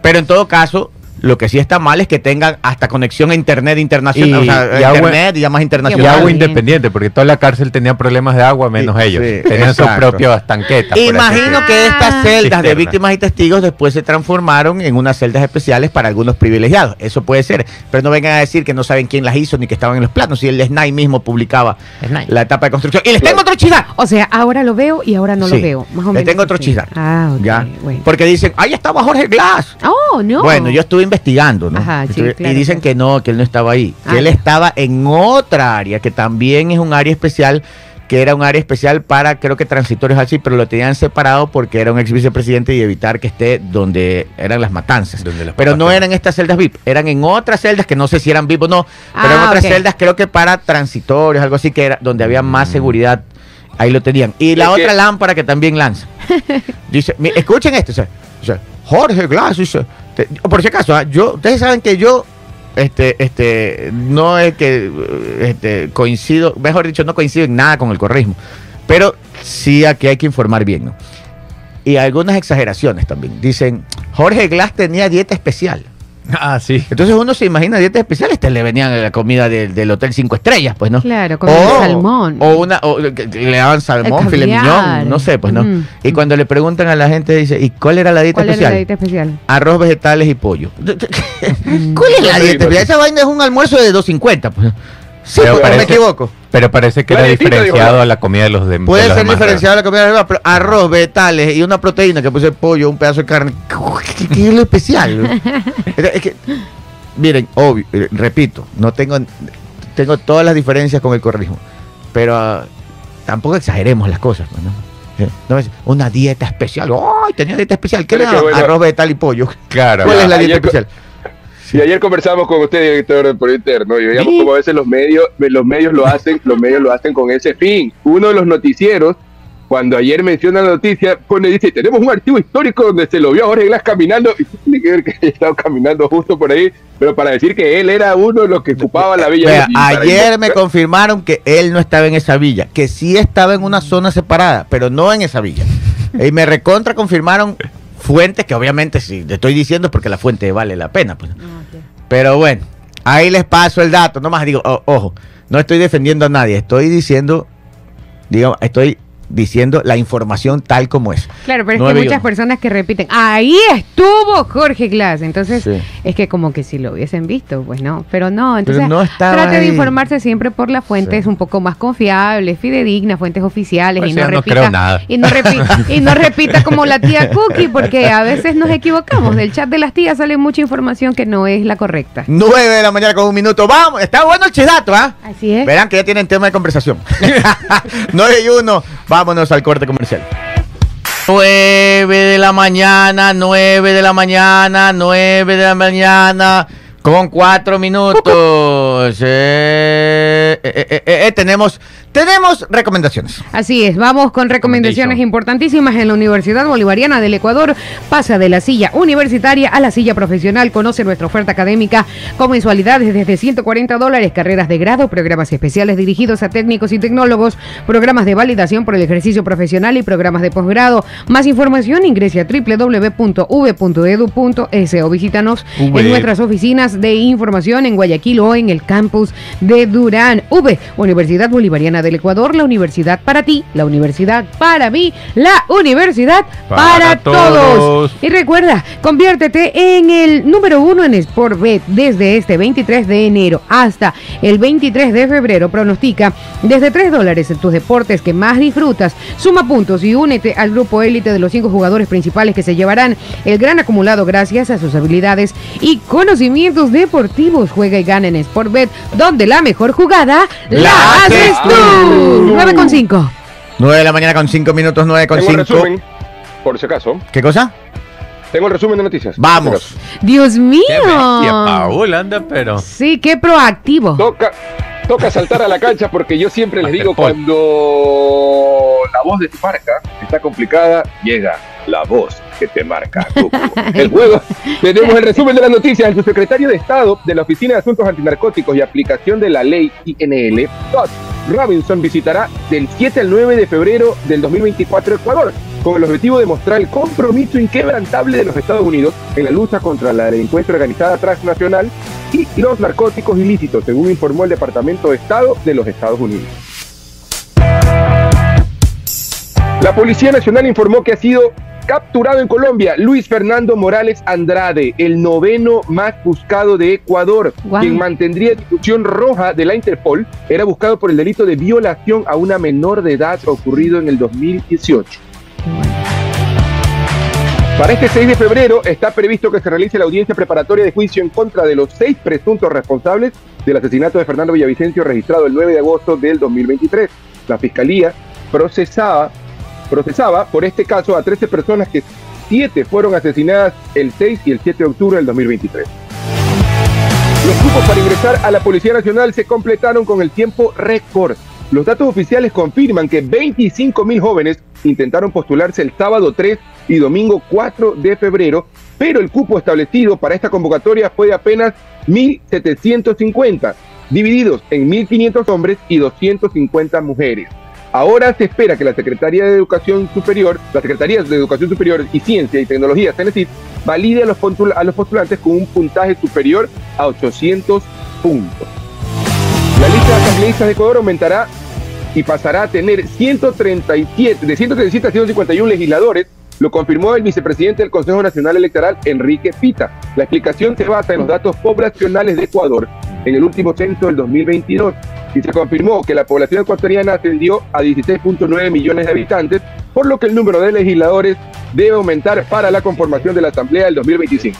Pero en todo caso, lo que sí está mal es que tengan hasta conexión a internet internacional. Y- o sea, y agua- internet y Y internacional. Qué agua independiente, porque toda la cárcel tenía problemas de agua, menos ellos. sí, Tenían sus propias tanquetas. Imagino que estas Ah. celdas de víctimas y testigos después se transformaron en unas celdas especiales para algunos privilegiados. Eso puede ser. Pero no vengan a decir que no saben quién las hizo ni que estaban en los planos. Y el SNAI mismo publicaba SNAI. la etapa de construcción. Y les tengo otro chisar. O sea, ahora lo veo y ahora no Sí. lo veo. Más o Les menos tengo otro chisar. Ah, ok. ¿Ya? Bueno. Porque dicen, ahí estaba Jorge Glass. Oh, no. Bueno, yo estuve investigando, ¿no? Ajá, sí, Estuve- claro, y dicen claro. que no, que él no estaba ahí. Que Ah, él ya. estaba en otra área, que también es un área especial, que era un área especial para, creo que transitorios así, pero lo tenían separado porque era un ex vicepresidente y evitar que esté donde eran las matanzas. Donde las pero no eran estas celdas VIP, eran en otras celdas que no sé si eran VIP o no, pero en Ah, otras celdas creo que para transitorios, algo así, que era donde había más Mm. seguridad. Ahí lo tenían. Y la Es que- otra lámpara que también lanza. Dice, escuchen esto, dice, dice, Jorge Glass, dice, por si acaso, ah, yo, ustedes saben que yo, este, este, no es que, eh, este, coincido, mejor dicho, no coincido en nada con el correísmo, pero sí aquí hay que informar bien. Y algunas exageraciones también. Dicen, Jorge Glass tenía dieta especial. Ah, sí. Entonces uno se imagina dietas especiales, te le venían la comida del, del Hotel Cinco Estrellas, pues, ¿no? Claro, comían salmón. O una, o le daban salmón, filet mignon, no sé, pues, ¿no? Mm. Y cuando le preguntan a la gente, dice, ¿y cuál era la dieta ¿Cuál era especial? la dieta especial? Arroz, vegetales y pollo. ¿Cuál es la dieta especial? Esa vaina es un almuerzo de 2.50, pues. Sí, Pero no me parece- equivoco. Pero parece que era diferenciado a la comida de los de de Puede los ser demás, diferenciado la comida de arriba, pero arroz, vegetales y una proteína que puse pollo, un pedazo de carne. ¿Qué, qué es lo especial? es que, miren, obvio, eh, repito, no tengo, tengo todas las diferencias con el corrismo, pero ah, tampoco exageremos las cosas, pues, ¿no? No es una dieta especial. ¡Ay, tenía dieta especial! ¿Qué daban? bueno. Arroz, vegetal y pollo. Claro. ¿Cuál es la ayer dieta co- especial? Y ayer conversamos con usted, director, por interno, y veíamos Sí. cómo a veces los medios, los medios lo hacen, los medios lo hacen con ese fin. Uno de los noticieros, cuando ayer menciona la noticia, pone, dice, tenemos un archivo histórico donde se lo vio a Jorge Glass caminando, y tiene que ver que haya estado caminando justo por ahí, pero para decir que él era uno de los que ocupaba la villa. Ayer me invocar- confirmaron que él no estaba en esa villa, que sí estaba en una zona separada, pero no en esa villa. Y me recontra confirmaron fuentes que obviamente sí, te estoy diciendo porque la fuente vale la pena. Pues. Pero bueno, ahí les paso el dato. Nomás digo, ojo, no estoy defendiendo a nadie, estoy diciendo, digo, estoy diciendo la información tal como es. Claro, pero es Nueve que muchas personas que repiten, ahí estuvo Jorge Glass. Entonces, Sí. es que como que si lo hubiesen visto, pues no. Pero no, entonces no estaba trate de informarse siempre por las fuentes Sí. un poco más confiables, fidedignas, fuentes oficiales Pues y no no repita. creo nada. Y no, repi- y no repita como la tía Cookie, porque a veces nos equivocamos. Del chat de las tías sale mucha información que no es la correcta. 9 de la mañana con un minuto. Vamos, está bueno el chidato, ¿ah? Así es. Verán que ya tienen tema de conversación. 9 y 1, vámonos al corte comercial. 9 de la mañana, 9 de la mañana, 9 de la mañana, con 4 minutos. Eh, eh, eh, eh, eh, tenemos, tenemos recomendaciones. Así es, vamos con recomendaciones importantísimas en la Universidad Bolivariana del Ecuador. Pasa de la silla universitaria a la silla profesional. Conoce nuestra oferta académica con mensualidades desde 140 dólares, carreras de grado, programas especiales dirigidos a técnicos y tecnólogos, programas de validación por el ejercicio profesional y programas de posgrado. Más información ingrese a www.v.edu.es o visítanos V. en nuestras oficinas de información en Guayaquil o en el campus de Durán. V, Universidad Bolivariana del Ecuador, la universidad para ti, la universidad para mí, la universidad para, Para todos. todos. Y recuerda, conviértete en el número uno en Sportbet desde este 23 de enero hasta el 23 de febrero. Pronostica desde 3 dólares en tus deportes que más disfrutas. Suma puntos y únete al grupo élite de los cinco jugadores principales que se llevarán el gran acumulado gracias a sus habilidades y conocimientos deportivos. Juega y gana en Sportbet, donde la mejor jugada la, haces tú. Tú. 9 con 5. 9 de la mañana con 5 minutos, 9 con Tengo el 5. resumen, por si acaso. ¿Qué cosa? Tengo el resumen de noticias. Vamos. Dios mío. Qué bestia, Paul, anda, pero. Sí, qué proactivo. Toca, toca saltar a la cancha porque yo siempre les digo cuando la voz de tu marca está complicada, llega la voz que te marca. El juego. Tenemos el resumen de las noticias. El subsecretario de Estado de la Oficina de Asuntos Antinarcóticos y Aplicación de la Ley INL, Todd Robinson, visitará del 7 al 9 de febrero del 2024 Ecuador con el objetivo de mostrar el compromiso inquebrantable de los Estados Unidos en la lucha contra la delincuencia organizada transnacional y los narcóticos ilícitos, según informó el Departamento de Estado de los Estados Unidos. La Policía Nacional informó que ha sido capturado en Colombia Luis Fernando Morales Andrade, el noveno más buscado de Ecuador, quien mantendría discusión roja de la Interpol, era buscado por el delito de violación a una menor de edad ocurrido en el 2018. Para este 6 de febrero está previsto que se realice la audiencia preparatoria de juicio en contra de los seis presuntos responsables del asesinato de Fernando Villavicencio registrado el 9 de agosto del 2023. La fiscalía procesaba, procesaba por este caso a 13 personas que siete fueron asesinadas el 6 y el 7 de octubre del 2023. Los cupos para ingresar a la Policía Nacional se completaron con el tiempo récord. Los datos oficiales confirman que 25 mil jóvenes intentaron postularse el sábado 3 y domingo 4 de febrero, pero el cupo establecido para esta convocatoria fue de apenas 1.750, divididos en 1.500 hombres y 250 mujeres. Ahora se espera que la Secretaría de Educación Superior, la Secretaría de Educación Superior y Ciencia y Tecnología, CENESID, valide a los, postulantes con un puntaje superior a 800 puntos. La lista de asambleístas de Ecuador aumentará y pasará a tener 137, de 137 a 151 legisladores, lo confirmó el vicepresidente del Consejo Nacional Electoral, Enrique Pita. La explicación se basa en los datos poblacionales de Ecuador en el último censo del 2022 y se confirmó que la población ecuatoriana ascendió a 16.9 millones de habitantes, por lo que el número de legisladores debe aumentar para la conformación de la Asamblea del 2025.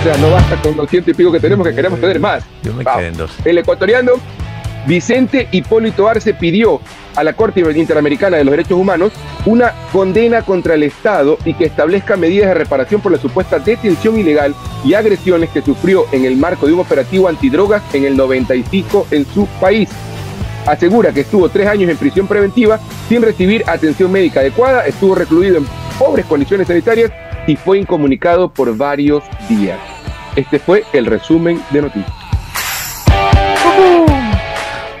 O sea, no basta con los ciento y pico que tenemos, que queremos tener más. Yo me quedé en dos. El ecuatoriano Vicente Hipólito Arce pidió a la Corte Interamericana de los Derechos Humanos una condena contra el Estado y que establezca medidas de reparación por la supuesta detención ilegal y agresiones que sufrió en el marco de un operativo antidrogas en el 95 en su país. Asegura que estuvo tres años en prisión preventiva sin recibir atención médica adecuada, estuvo recluido en pobres condiciones sanitarias y fue incomunicado por varios días. Este fue el resumen de noticias.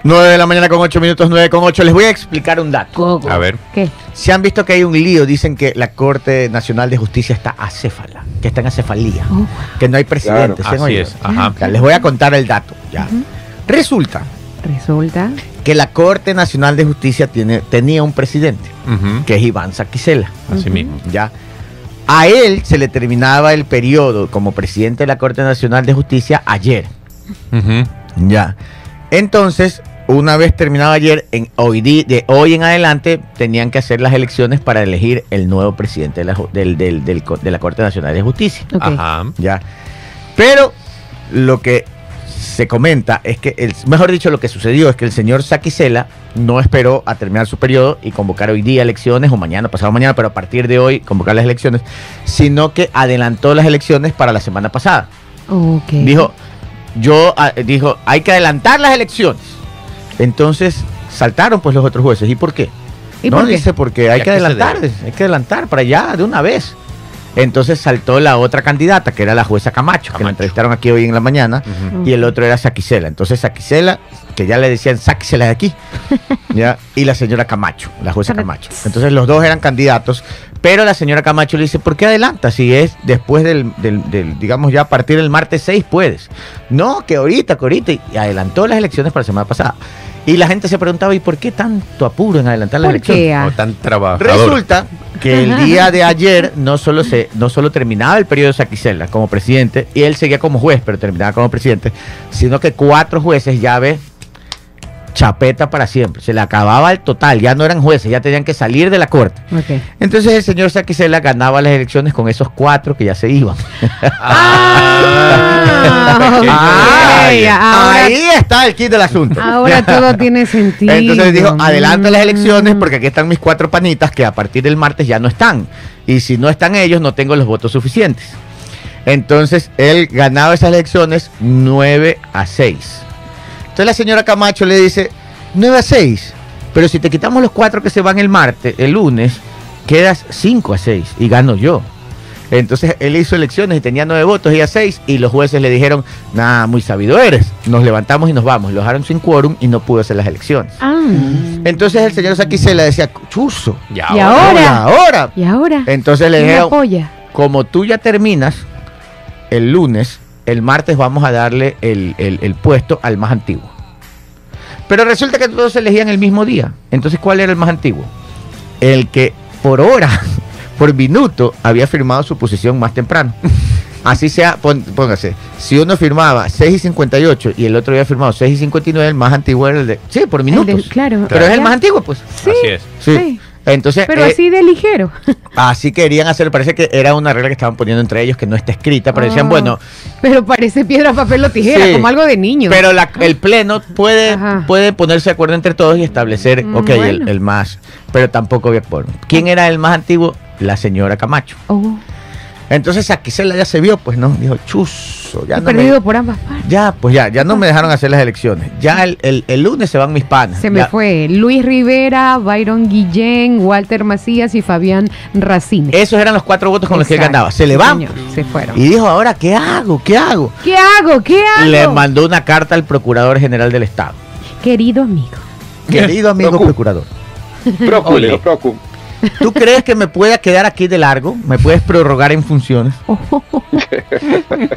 9 de la mañana con 8 minutos, 9 con 8. Les voy a explicar un dato. Coco. A ver. ¿Qué? Se han visto que hay un lío, dicen que la Corte Nacional de Justicia está acéfala, que está en acefalía, Oh. que no hay presidente. ¿sí han Así oído? es. Ajá. Ya, les voy a contar el dato. Ya. Resulta Resulta. que la Corte Nacional de Justicia tiene, tenía un presidente, Ujú. que es Iván Saquicela. Así mismo. Ya. A él se le terminaba el periodo como presidente de la Corte Nacional de Justicia ayer. Ya. Entonces, una vez terminado ayer, en hoy di- de hoy en adelante tenían que hacer las elecciones para elegir el nuevo presidente de la, ju- del- del- del co- de la Corte Nacional de Justicia. Ajá. Ya. Pero lo que se comenta es que, el, mejor dicho, lo que sucedió es que el señor Saquicela no esperó a terminar su periodo y convocar hoy día elecciones o mañana, pasado mañana, pero a partir de hoy convocar las elecciones, sino que adelantó las elecciones para la semana pasada. Dijo, yo, ah, dijo, hay que adelantar las elecciones. Entonces saltaron pues los otros jueces. ¿Y por qué? ¿Y no, por qué? dice porque hay ¿Y a que adelantar, hay que adelantar para allá de una vez. Entonces saltó la otra candidata, que era la jueza Camacho, que la entrevistaron aquí hoy en la mañana, y el otro era Saquicela. Entonces Saquicela, que ya le decían sáquisela de aquí, ¿ya? y la señora Camacho, la jueza Camacho. Entonces los dos eran candidatos, pero la señora Camacho le dice, ¿por qué adelanta? Si es después del, del- del, digamos ya a partir del martes 6 puedes. No, que ahorita, que ahorita, y adelantó las elecciones para la semana pasada. Y la gente se preguntaba, ¿y por qué tanto apuro en adelantar las ¿Por elecciones? qué? No tan trabajador. Resulta que el día de ayer no solo se no solo terminaba el periodo de Saquicela como presidente y él seguía como juez, pero terminaba como presidente, sino que cuatro jueces ya ve chapeta para siempre. Se le acababa el total, ya no eran jueces, ya tenían que salir de la corte. Entonces el señor Saquicela ganaba las elecciones con esos cuatro que ya se iban. Ah, Ah, ahora, Ahí está el kit del asunto. ahora todo tiene sentido. Entonces dijo, adelanta las elecciones Mm. porque aquí están mis cuatro panitas que a partir del martes ya no están. Y si no están ellos, no tengo los votos suficientes. Entonces él ganaba esas elecciones 9 a 6. Entonces la señora Camacho le dice, 9 a 6. Pero si te quitamos los cuatro que se van el martes, el lunes, quedas 5 a 6 y gano yo. Entonces él hizo elecciones y tenía nueve votos y a seis y los jueces le dijeron, nada, muy sabido eres. Nos levantamos y nos vamos. Lo dejaron sin quórum y no pudo hacer las elecciones. Ah, Entonces el señor Saquicela decía, chuzo. Y Y ahora. ahora. ahora. y ahora. Entonces le ¿Quién me dijeron, apoya? como tú ya terminas el lunes, el martes vamos a darle el, el- el puesto al más antiguo. Pero resulta que todos se elegían el mismo día. Entonces, ¿cuál era el más antiguo? El que por hora, por minuto, había firmado su posición más temprano. Así sea, pon- póngase, si uno firmaba 6 y 58 y el otro había firmado 6 y 59, el más antiguo era el de... Sí, por de- minutos. claro. Pero es el más antiguo, pues. Sí, Así es. Sí. sí. Entonces, Pero eh, así de ligero. Así querían hacer, parece que era una regla que estaban poniendo entre ellos que no está escrita, pero decían, Ah. bueno, Pero parece piedra, papel o tijera, Sí. como algo de niño. pero la- el pleno puede, Ajá. puede ponerse de acuerdo entre todos y establecer, Mm, ok, el, bueno. el más, pero tampoco había quórum. ¿Quién era el más antiguo? La señora Camacho. Oh, Entonces aquí se la ya se vio, pues no, dijo, chuzo, ya he no me- perdido por ambas partes. ya, pues ya, ya no me dejaron hacer las elecciones. Ya el, el- el lunes se van mis panas. Se me Ya- fue Luis Rivera, Byron Guillén, Walter Macías y Fabián Racine. Esos eran los cuatro votos con los que él ganaba. Se le van. señor, se fueron. Y dijo, ahora, ¿qué hago? ¿Qué hago? ¿Qué hago? ¿Qué hago? Le mandó una carta al Procurador General del Estado. Querido amigo. Querido amigo Procu. procurador, Procu, Ole. le dijo, Procu. ¿Tú crees que me pueda quedar aquí de largo? ¿Me puedes prorrogar en funciones?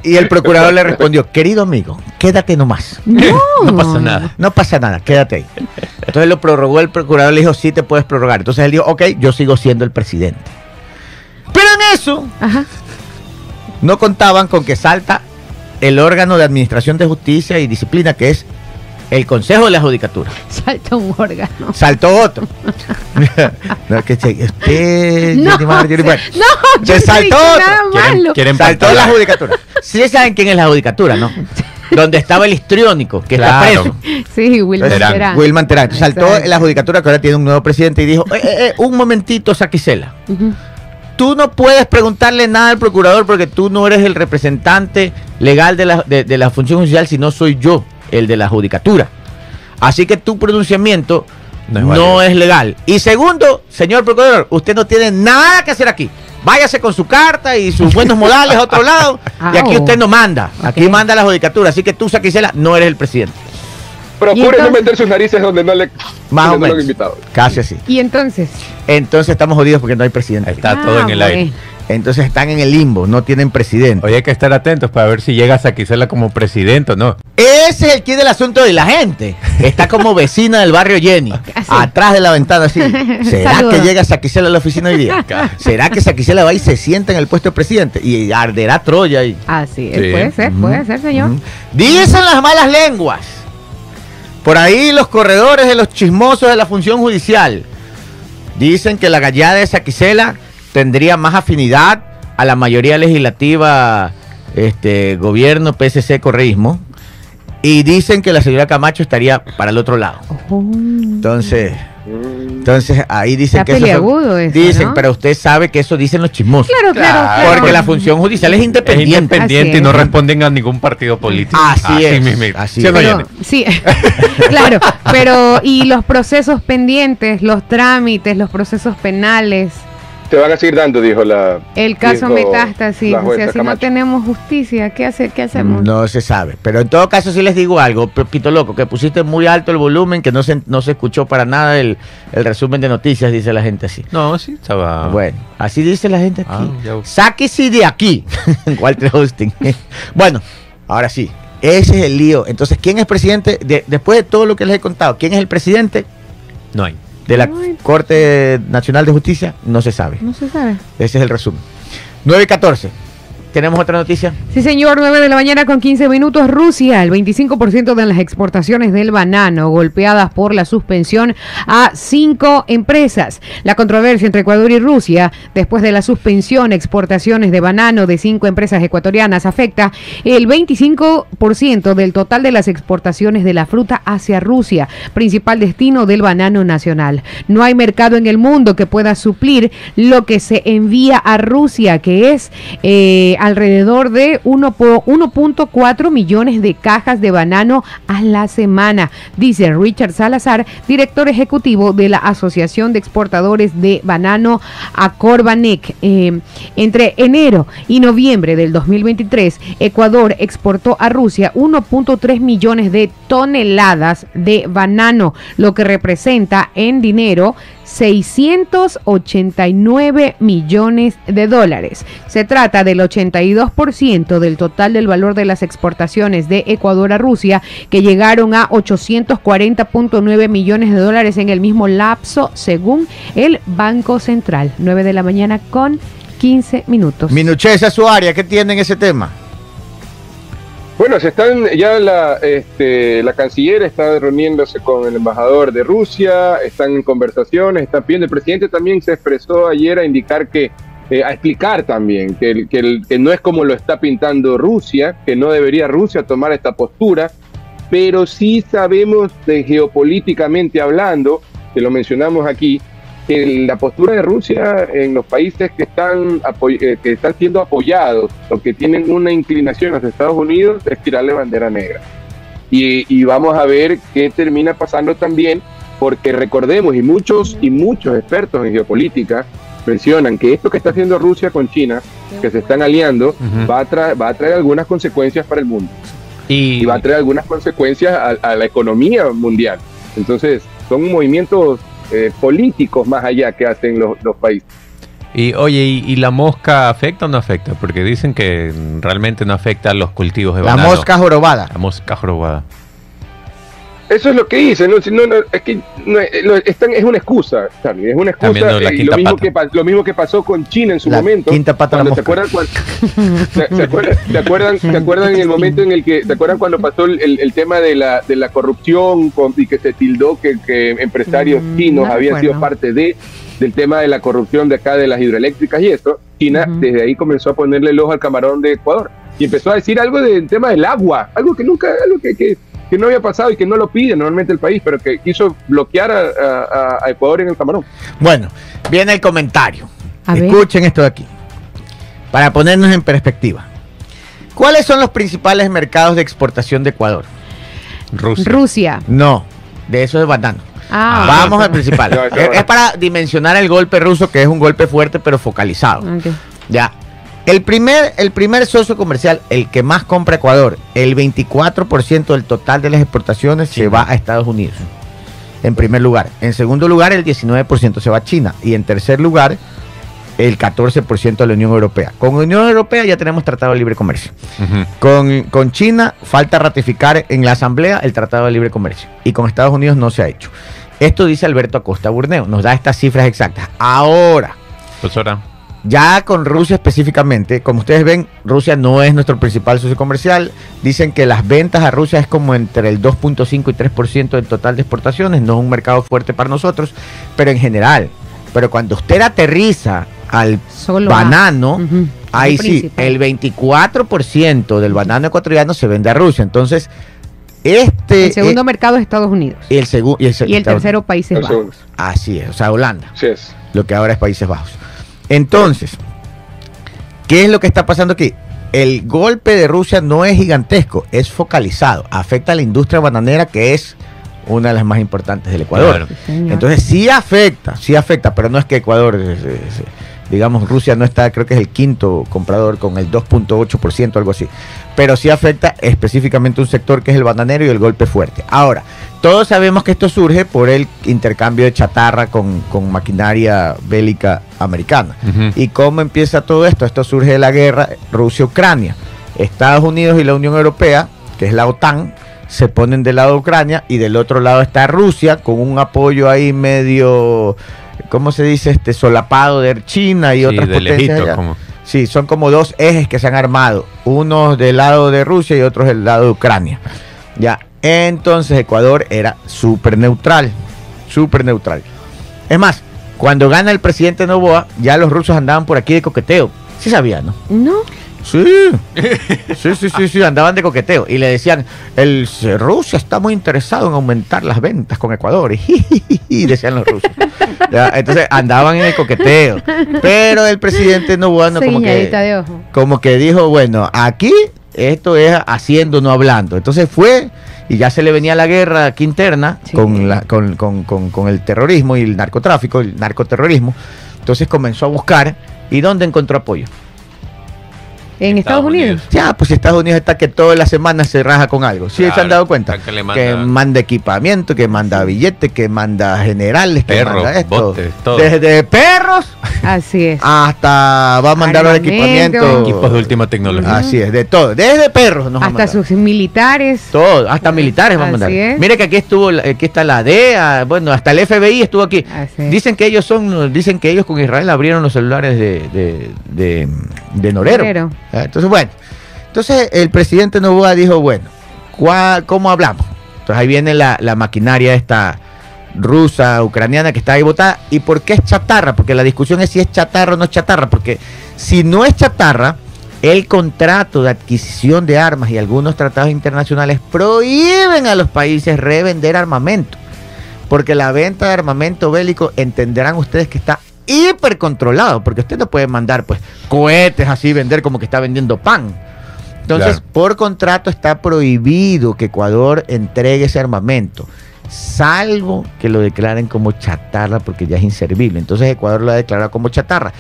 Y el procurador le respondió, querido amigo, quédate nomás. No. No pasa nada. No pasa nada, quédate ahí. Entonces lo prorrogó el procurador, le dijo, sí te puedes prorrogar. Entonces él dijo, ok, yo sigo siendo el presidente. Pero en eso Ajá. no contaban con que salta el órgano de administración de justicia y disciplina, que es el Consejo de la Judicatura. Salta un órgano. Saltó otro. no, que se, usted, No, Jenny Mar- Jenny Mar- se- no, Se saltó otro. Quieren- quieren Saltó la judicatura. Sí saben quién es la judicatura, ¿no? donde estaba el histriónico, que Claro. está preso. Sí, Wilmer Terán. Terán. Wilman Terán. Saltó Exacto. la judicatura que ahora tiene un nuevo presidente y dijo, "Eh, eh, eh, un momentito, Saquicela. Ujú. Tú no puedes preguntarle nada al procurador porque tú no eres el representante legal de la, de, de la función judicial, sino soy yo, el de la judicatura. Así que tu pronunciamiento No es legal. Y segundo, señor procurador, usted no tiene nada que hacer aquí. Váyase con su carta y sus buenos modales a otro lado. y aquí Au. usted no manda. Aquí manda la judicatura. Así que tú, Saquicela, no eres el presidente. Procure no meter sus narices donde no le Más o donde no lo han menos. invitado. Casi así. Y entonces. Entonces estamos jodidos porque no hay presidente. Está Ah, todo en el aire. bueno. Entonces están en el limbo, no tienen presidente. Oye, hay que estar atentos para ver si llega Saquicela como presidente o no. Ese es el key del asunto de la gente. Está como vecina del barrio Jenny, Así. atrás de la ventana así. ¿Será Saludos. que llega Saquicela a la oficina hoy día? ¿Será que Saquicela va y se sienta en el puesto de presidente? Y arderá Troya ahí. Así es, Sí. puede ser, puede ser, señor. Dicen las malas lenguas. Por ahí los corredores de los chismosos de la función judicial dicen que la gallada de Saquicela tendría más afinidad a la mayoría legislativa, este, gobierno, PSC, correísmo. Y dicen que la señora Camacho estaría para el otro lado. Oh. Entonces, entonces ahí dicen Está que eso eso, dicen, ¿no? pero usted sabe que eso dicen los chismosos. Claro, claro. Porque la función judicial es Es independiente. independiente y no es. responden a ningún partido político. Así es, mismo. así ¿Sí o no, es. Pero, sí, claro, pero y los procesos pendientes, los trámites, los procesos penales, Te van a seguir dando, dijo la. el caso dijo metástasis, la o sea, si no Camacho. tenemos justicia, ¿qué hace, qué hacemos? No se sabe. Pero en todo caso, sí les digo algo, Pito Loco, que pusiste muy alto el volumen, que no se, no se escuchó para nada el, el resumen de noticias, dice la gente así. No, sí, estaba. Bueno, así dice la gente aquí. Ah. Sáquese de aquí, Walter Hosting. bueno, ahora sí, ese es el lío. Entonces, ¿quién es presidente? De- después de todo lo que les he contado, ¿quién es el presidente No hay. De la Ay. Corte Nacional de Justicia? No se sabe. No se sabe. Ese es el resumen. 9 y 14. ¿Tenemos otra noticia? Sí, señor, 9 de la mañana con 15 minutos. Rusia, el 25% de las exportaciones del banano golpeadas por la suspensión a cinco empresas. La controversia entre Ecuador y Rusia, después de la suspensión exportaciones de banano de cinco empresas ecuatorianas, afecta el 25% del total de las exportaciones de la fruta hacia Rusia, principal destino del banano nacional. No hay mercado en el mundo que pueda suplir lo que se envía a Rusia, que es eh, alrededor de uno po- 1.4 millones de cajas de banano a la semana, dice Richard Salazar, director ejecutivo de la Asociación de Exportadores de Banano Acorbanec. Eh, entre enero y noviembre del 2023, Ecuador exportó a Rusia 1.3 millones de toneladas de banano, lo que representa en dinero 689 millones de dólares. Se trata del 82% del total del valor de las exportaciones de Ecuador a Rusia, que llegaron a 840.9 millones de dólares en el mismo lapso, según el Banco Central. 9 de la mañana con 15 minutos. Minuché, esa es su área. ¿Qué tienen ese tema? Bueno, se están ya la, este, la canciller está reuniéndose con el embajador de Rusia, están en conversaciones, están pidiendo. El presidente también se expresó ayer a indicar que, eh, a explicar también que, el- que, no es como lo está pintando Rusia, que no debería Rusia tomar esta postura, pero sí sabemos de geopolíticamente hablando, que lo mencionamos aquí, que la postura de Rusia en los países que están, eh, que están siendo apoyados o que tienen una inclinación hacia Estados Unidos es tirarle bandera negra. Y, y vamos a ver qué termina pasando también, porque recordemos, y muchos, y muchos expertos en geopolítica mencionan que esto que está haciendo Rusia con China, que se están aliando, Ujú. va, a traer, va a traer algunas consecuencias para el mundo Y, y va a traer algunas consecuencias a, a la economía mundial. Entonces, son movimientos eh, políticos más allá que hacen los, los países. y, oye, ¿y, y la mosca afecta o no afecta? Porque dicen que realmente no afecta a los cultivos de La banano. mosca jorobada. La mosca jorobada. Eso es lo que dicen, ¿no? Si no, no, es que no, eh, lo- están- es una excusa, Charlie, es una excusa. La y quinta lo, mismo que, pa- lo mismo que pasó con China en su La momento. quinta pata cuando, ¿te, acuerdan, cuan- se, se acuerdan, ¿te acuerdan, te acuerdan en el momento en el que, ¿te acuerdan cuando pasó el, el- el tema de la, de la corrupción con- y que se tildó que, que empresarios Mm, chinos no habían sido parte de del tema de la corrupción de acá de las hidroeléctricas y esto? China desde ahí comenzó a ponerle el ojo al camarón de Ecuador. y empezó a decir algo del tema del agua, algo que nunca, algo que, que, que no había pasado y que no lo pide normalmente el país, pero que quiso bloquear a, a- a Ecuador en el camarón. Bueno, viene el comentario. A ver. Escuchen esto de aquí. Para ponernos en perspectiva. ¿Cuáles son los principales mercados de exportación de Ecuador? Rusia. Rusia. No, de eso es banano. Ah, Vamos al principal. Es, para dimensionar el golpe ruso, que es un golpe fuerte pero focalizado. Ya. El primer, el primer socio comercial, el que más compra Ecuador, el 24% del total de las exportaciones se va a Estados Unidos. En primer lugar. En segundo lugar, el 19% se va a China. Y en tercer lugar, el 14% a la Unión Europea. Con Unión Europea ya tenemos Tratado de Libre Comercio. Con, con China falta ratificar en la Asamblea el Tratado de Libre Comercio. Y con Estados Unidos no se ha hecho. Esto dice Alberto Acosta Burneo. Nos da estas cifras exactas. Ahora, Pues ahora, ya con Rusia específicamente, como ustedes ven, Rusia no es nuestro principal socio comercial. Dicen que las ventas a Rusia es como entre el 2.5 y 3% del total de exportaciones. No es un mercado fuerte para nosotros, pero en general. Pero cuando usted aterriza al Solo banano, ahí El sí, el 24% del banano ecuatoriano se vende a Rusia. Entonces, este... El segundo eh, mercado es Estados Unidos. y el, segu- y el, Y el tercero, Países El Bajos. segundo. Así es, o sea, Holanda Así es. lo que ahora es Países Bajos. Entonces, ¿qué es lo que está pasando aquí? El golpe de Rusia no es gigantesco, es focalizado. Afecta a la industria bananera, que es una de las más importantes del Ecuador. Claro. Entonces, sí afecta, sí afecta, pero no es que Ecuador, eh, eh, digamos, Rusia no está, creo que es el quinto comprador con el 2.8%, algo así. Pero sí afecta específicamente un sector que es el bananero y el golpe fuerte. Ahora, todos sabemos que esto surge por el intercambio de chatarra con, con maquinaria bélica americana. ¿Y cómo empieza todo esto? Esto surge de la guerra Rusia-Ucrania. Estados Unidos y la Unión Europea, que es la OTAN, se ponen del lado de Ucrania y del otro lado está Rusia con un apoyo ahí medio, ¿cómo se dice? Este solapado de China y Sí, otras de potencias. lejito, allá. como- Sí, son como dos ejes que se han armado, unos del lado de Rusia y otros del lado de Ucrania. Ya, entonces Ecuador era súper neutral, súper neutral. Es más, cuando gana el presidente Novoa, ya los rusos andaban por aquí de coqueteo. Sí sabía, ¿no? No. Sí. Sí, sí, sí, sí, andaban de coqueteo. Y le decían, el Rusia está muy interesado en aumentar las ventas con Ecuador. Y decían los rusos. Ya, Entonces andaban en el coqueteo. Pero el presidente no como Señalita que, de ojo. como que dijo, bueno, aquí esto es haciendo, no hablando. Entonces fue y ya se le venía la guerra aquí interna Sí. con, la, con, con- con- con el terrorismo y el narcotráfico, el narcoterrorismo. Entonces comenzó a buscar y ¿dónde encontró apoyo? En Estados Estados Unidos. Unidos. Ya, pues Estados Unidos está que todas las semanas se raja con algo. ¿Sí se han dado cuenta? que manda- equipamiento, que manda billetes, que manda generales, que Perros, manda esto. botes, todo. Desde perros Así es. hasta va a mandar los equipamientos. Equipos de última tecnología. Así es, de todo. Desde perros nos Hasta sus militares. Todo, hasta militares va a Así mandar. es. Mire que aquí estuvo, la- aquí está la DEA, bueno, hasta el FBI estuvo aquí. Así es. Dicen que ellos son, dicen que ellos con Israel abrieron los celulares de, de, de, de Norero. Norero. Ah, Entonces, bueno, entonces el presidente Novoa dijo, bueno, ¿cuál- ¿cómo hablamos? Entonces ahí viene la, maquinaria esta rusa, ucraniana que está ahí botada. ¿Y por qué es chatarra? Porque la discusión es si es chatarra o no es chatarra. Porque si no es chatarra, el contrato de adquisición de armas y algunos tratados internacionales prohíben a los países revender armamento. Porque la venta de armamento bélico entenderán ustedes que está hiper controlado. Porque usted no puede mandar pues cohetes así, vender como que está vendiendo pan. Entonces, Claro. por contrato está prohibido que Ecuador entregue ese armamento, salvo que lo declaren como chatarra porque ya es inservible. Entonces Ecuador lo ha declarado como chatarra.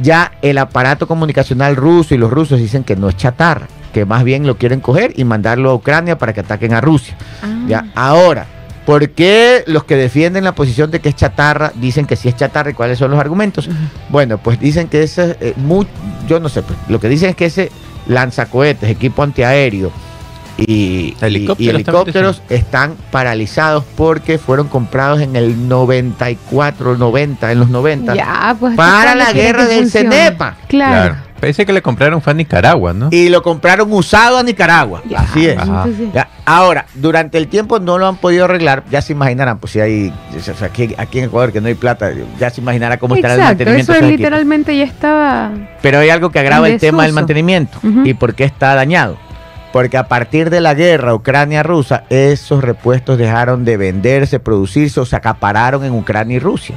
Ya el aparato comunicacional ruso y los rusos dicen que no es chatarra, que más bien lo quieren coger y mandarlo a Ucrania para que ataquen a Rusia. Ah. Ya, ahora, ¿por qué los que defienden la posición de que es chatarra dicen que sí es chatarra y cuáles son los argumentos? Bueno, pues dicen que ese, eh, yo no sé, pues, lo que dicen es que ese lanzacohetes, equipo antiaéreo y, y- y Helicópteros helicópteros están paralizados porque fueron comprados en el 94, 90, en los 90. Ya, pues. Para ¿hasta la guerra del funcione? Cenepa. Claro. Claro. Parece que le compraron fue a Nicaragua, ¿no? Y lo compraron usado a Nicaragua. Así es. Ya, Ahora, durante el tiempo no lo han podido arreglar. Ya se imaginarán, pues si hay. o sea, aquí, aquí en Ecuador que no hay plata, ya se imaginará cómo estará el Exacto, mantenimiento. eso equipos. literalmente ya estaba. Pero hay algo que agrava el tema del mantenimiento. ¿Y por qué está dañado? Porque a partir de la guerra Ucrania-Rusa, esos repuestos dejaron de venderse, producirse o se acapararon en Ucrania y Rusia.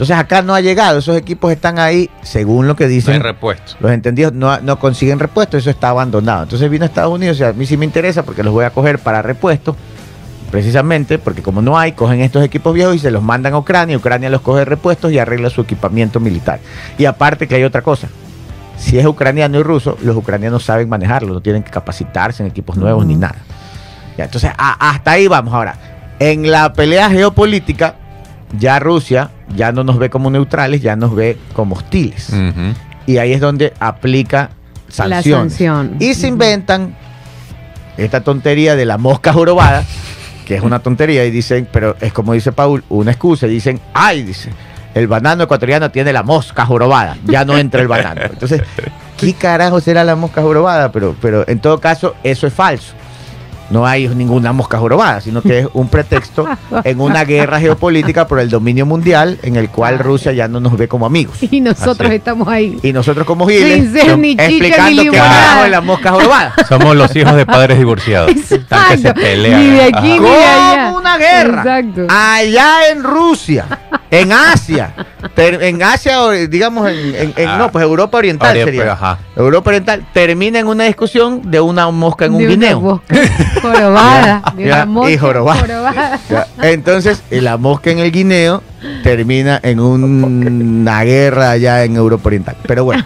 Entonces acá no ha llegado, esos equipos están ahí, según lo que No hay dicen repuesto. los entendidos, no, no consiguen repuesto, eso está abandonado. Entonces vino a Estados Unidos y a mí sí me interesa porque los voy a coger para repuesto, precisamente porque como no hay, cogen estos equipos viejos y se los mandan a Ucrania, Ucrania los coge repuestos y arregla su equipamiento militar. Y aparte que hay otra cosa, si es ucraniano y ruso, los ucranianos saben manejarlo, no tienen que capacitarse en equipos nuevos ni nada. Ya, entonces, a- hasta ahí vamos ahora. En la pelea geopolítica, ya Rusia ya no nos ve como neutrales, ya nos ve como hostiles. Y ahí es donde aplica sanciones. La sanción. Y se inventan esta tontería de la mosca jorobada, que es una tontería, y dicen, pero es como dice Paul, una excusa, y dicen, ay, dice, el banano ecuatoriano tiene la mosca jorobada, ya no entra el banano. Entonces, ¿qué carajo será la mosca jorobada? Pero, pero en todo caso, eso es falso. No hay ninguna mosca jorobada, sino que es un pretexto en una guerra geopolítica por el dominio mundial en el cual Rusia ya no nos ve como amigos. Y nosotros Así. estamos ahí. Y nosotros como giles Sin ser ni chicha explicando ni que carajo es la mosca jorobada. Somos los hijos de padres divorciados. Que se pelean. Ni de aquí ni de allá. Como una guerra. Exacto. Allá en Rusia, en Asia, ter- en Asia, o, digamos, en, en- en- Ah. no, pues Europa Oriental Orient- sería. ajá. Europa Oriental termina en una discusión de una mosca en un De guineo. mosca jorobada. de Ya, una mosca y jorobada. jorobada. Entonces, la mosca en el guineo termina en un- una guerra allá en Europa Oriental. Pero bueno,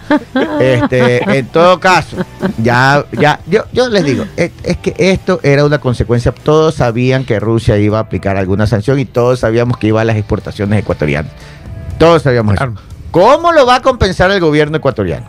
este, en todo caso, ya, ya, yo, yo les digo, es, es que esto era una consecuencia. Todos sabían que Rusia iba a aplicar alguna sanción y todos sabíamos que iba a las exportaciones ecuatorianas. Todos sabíamos eso. ¿Cómo lo va a compensar el gobierno ecuatoriano?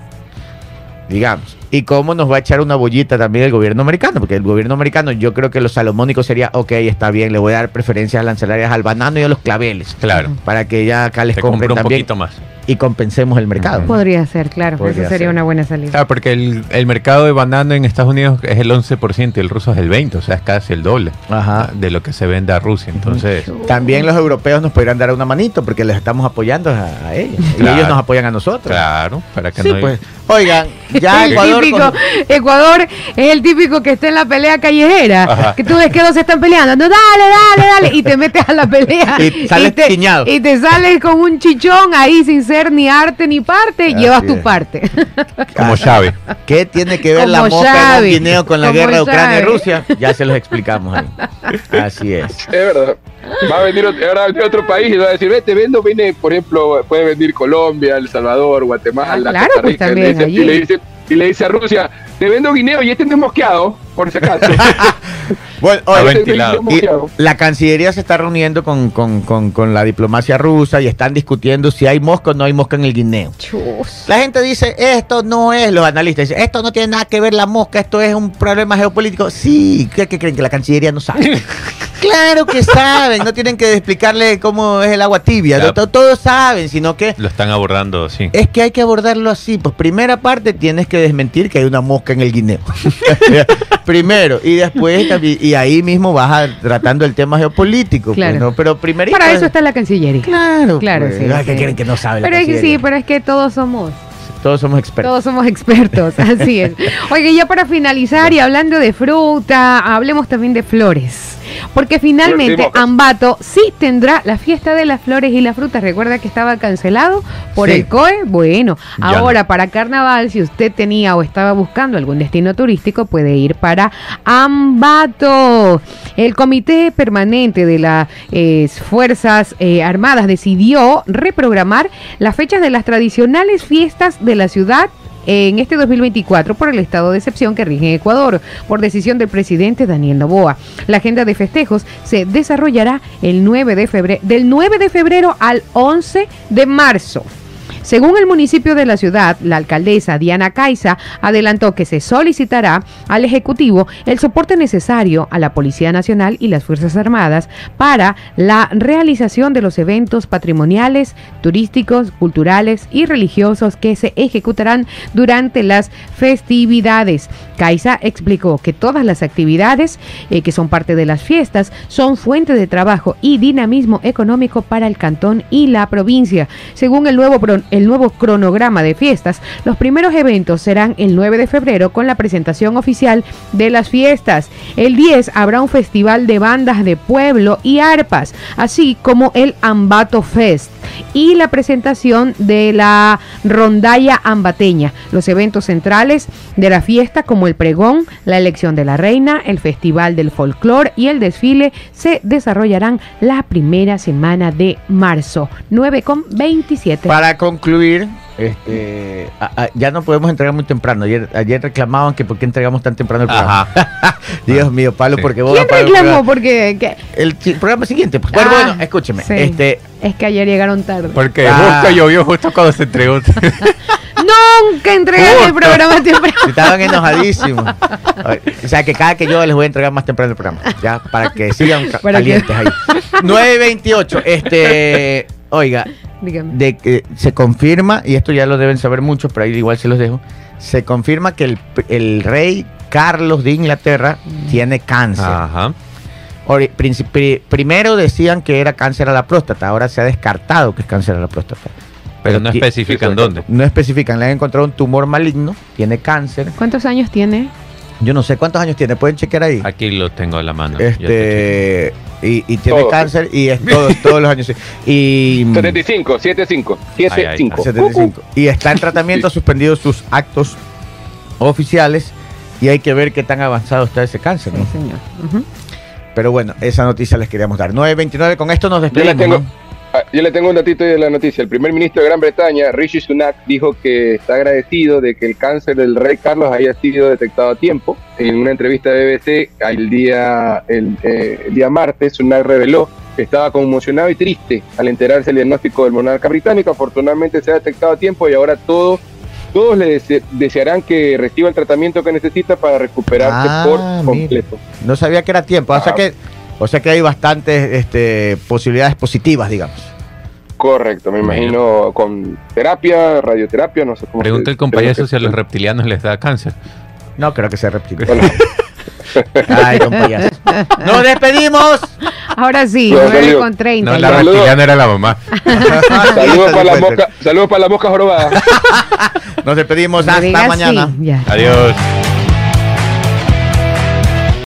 Digamos. ¿Y cómo nos va a echar una bollita también el gobierno americano? Porque el gobierno americano, yo creo que lo salomónico sería, ok, está bien, le voy a dar preferencias lanzarias al banano y a los claveles. Claro. Para que ya acá les Te compren un también poquito más. y compensemos el mercado. Podría ser, claro. Podría Eso sería ser. una buena salida. Claro, porque el, el mercado de banano en Estados Unidos es el 11% y el ruso es el 20%, o sea, es casi el doble Ajá. de lo que se vende a Rusia. Entonces, También los europeos nos podrían dar una manito porque les estamos apoyando a, a ellos. Y ellos nos apoyan a nosotros. claro, para que Sí, no... pues. Oigan, ya Ecuador. Típico, con- Ecuador es el típico que está en la pelea callejera. Ajá. Que tú ves que dos se están peleando. No, dale, dale, dale. Y te metes a la pelea. Y sales te, tiñado. y te sales con un chichón ahí sin ser ni arte ni parte. Así llevas tu es. parte. Como Chávez. ¿Qué tiene que ver la mosca Xavi. guineo con la Como guerra de Ucrania y. Rusia? Ya se los explicamos ahí. Así es. Es verdad. Va a venir otro, ahora va a venir otro país y va a decir, vete, vendo, viene, por ejemplo, puede venir Colombia, El Salvador, Guatemala, Ah, claro, Costa pues, también y, le dice, allí. Y, le dice, a Rusia, te vendo guineo y este no es mosqueado, por si acaso. Bueno, oye, ver. ventilado. y la Cancillería se está reuniendo con, con- con- con la diplomacia rusa y están discutiendo si hay mosca o no hay mosca en el guineo. Chus. La gente dice, esto no es, los analistas dicen, esto no tiene nada que ver la mosca, esto es un problema geopolítico. Sí, ¿qué, qué creen? Que la Cancillería no sabe. claro que saben, no tienen que explicarle cómo es el agua tibia, no, todos saben, sino que Lo están abordando, sí. es que hay que abordarlo así. Pues primera parte tienes que desmentir que hay una mosca en el guineo. Primero, y después también- y ahí mismo vas a- tratando el tema geopolítico. pues, Claro. ¿no? Pero primero. Para eso está la Cancillería. Claro, Claro, pues. sí, ¿qué sí. quieren que no sabe la Pero es que sí, pero es que todos somos. Todos somos expertos. Todos somos expertos, así es. Oye, ya para finalizar y hablando de fruta, hablemos también de flores. Porque finalmente. Ambato sí tendrá la fiesta de las flores y las frutas. Recuerda que estaba cancelado por Sí. el COE. Bueno, Ya ahora para carnaval, si usted tenía o estaba buscando algún destino turístico, puede ir para Ambato. El Comité Permanente de las eh, Fuerzas eh, Armadas decidió reprogramar las fechas de las tradicionales fiestas de la ciudad en este 2024 por el estado de excepción que rige en Ecuador, por decisión del presidente Daniel Noboa. La agenda de festejos se desarrollará el 9 de febrero, del 9 de febrero al 11 de marzo. Según el municipio de la ciudad, la alcaldesa Diana Caiza adelantó que se solicitará al Ejecutivo el soporte necesario a la Policía Nacional y las Fuerzas Armadas para la realización de los eventos patrimoniales, turísticos, culturales y religiosos que se ejecutarán durante las festividades. Caiza explicó que todas las actividades eh, que son parte de las fiestas son fuente de trabajo y dinamismo económico para el cantón y la provincia. Según el nuevo, pro- el nuevo cronograma de fiestas, los primeros eventos serán el 9 de febrero con la presentación oficial de las fiestas. El 10 habrá un festival de bandas de pueblo y arpas, así como el Ambato Fest y la presentación de la rondalla ambateña. Los eventos centrales de la fiesta como el pregón, la elección de la reina, el festival del folclor y el desfile se desarrollarán la primera semana de marzo, 9 con 27. Para concluir, este, a- a- ya no podemos entregar muy temprano. Ayer, ayer reclamaban que por qué entregamos tan temprano el programa. Dios mío, Pablo, porque vos ¿Quién reclamó? Porque que- El, programa siguiente. Pues, bueno, Ah, bueno, escúcheme. sí. Este, es que ayer llegaron tarde. Porque Ah. justo llovió justo cuando se entregó. Nunca entregan el programa temprano. estaban enojadísimos. O sea que cada que yo les voy a entregar más temprano el programa. Ya, para que sigan Para calientes ahí. 928. Este, oiga, Dígame. de que se confirma, y esto ya lo deben saber muchos, pero ahí igual se los dejo. Se confirma que el, el rey Carlos de Inglaterra Mm. tiene cáncer. Ajá. Ori- primero decían que era cáncer a la próstata, ahora se ha descartado que es cáncer a la próstata. Pero no especifican sí, dónde. No especifican, le han encontrado un tumor maligno, tiene cáncer. ¿Cuántos años tiene? Yo no sé cuántos años tiene, pueden chequear ahí. Aquí lo tengo a la mano. Este y, y tiene cáncer y es todos, todos los años. Y 75, 75, Ay, ay, 75. 75. Y está en tratamiento, ha suspendido sus actos oficiales y hay que ver qué tan avanzado está ese cáncer. ¿no? Sí, señor. Ujú. Pero bueno, esa noticia les queríamos dar. 9.29, con esto nos Yo despedimos. tengo, ¿no? Ah, yo le tengo un datito de la noticia. El primer ministro de Gran Bretaña, Rishi Sunak, dijo que está agradecido de que el cáncer del rey Carlos haya sido detectado a tiempo. En una entrevista de BBC el día, el, eh, el día martes, Sunak reveló que estaba conmocionado y triste al enterarse del diagnóstico del monarca británico. Afortunadamente se ha detectado a tiempo y ahora todo, todos le dese- desearán que reciba el tratamiento que necesita para recuperarse Ah, por mira. completo. No sabía que era tiempo. O sea Ah. que, o sea que hay bastantes este, posibilidades positivas, digamos. Correcto, me imagino con terapia, radioterapia, no sé cómo. Pregunta el compañero que- si a los reptilianos les da cáncer. No creo que sea reptil. Bueno, Ay, compañeros. Nos despedimos. Ahora sí, Bueno, 9 saludos. con 30. No, la reptiliana era la mamá. saludos para la mosca, saludos para la mosca jorobada. Nos despedimos No hasta mañana. sí. Adiós.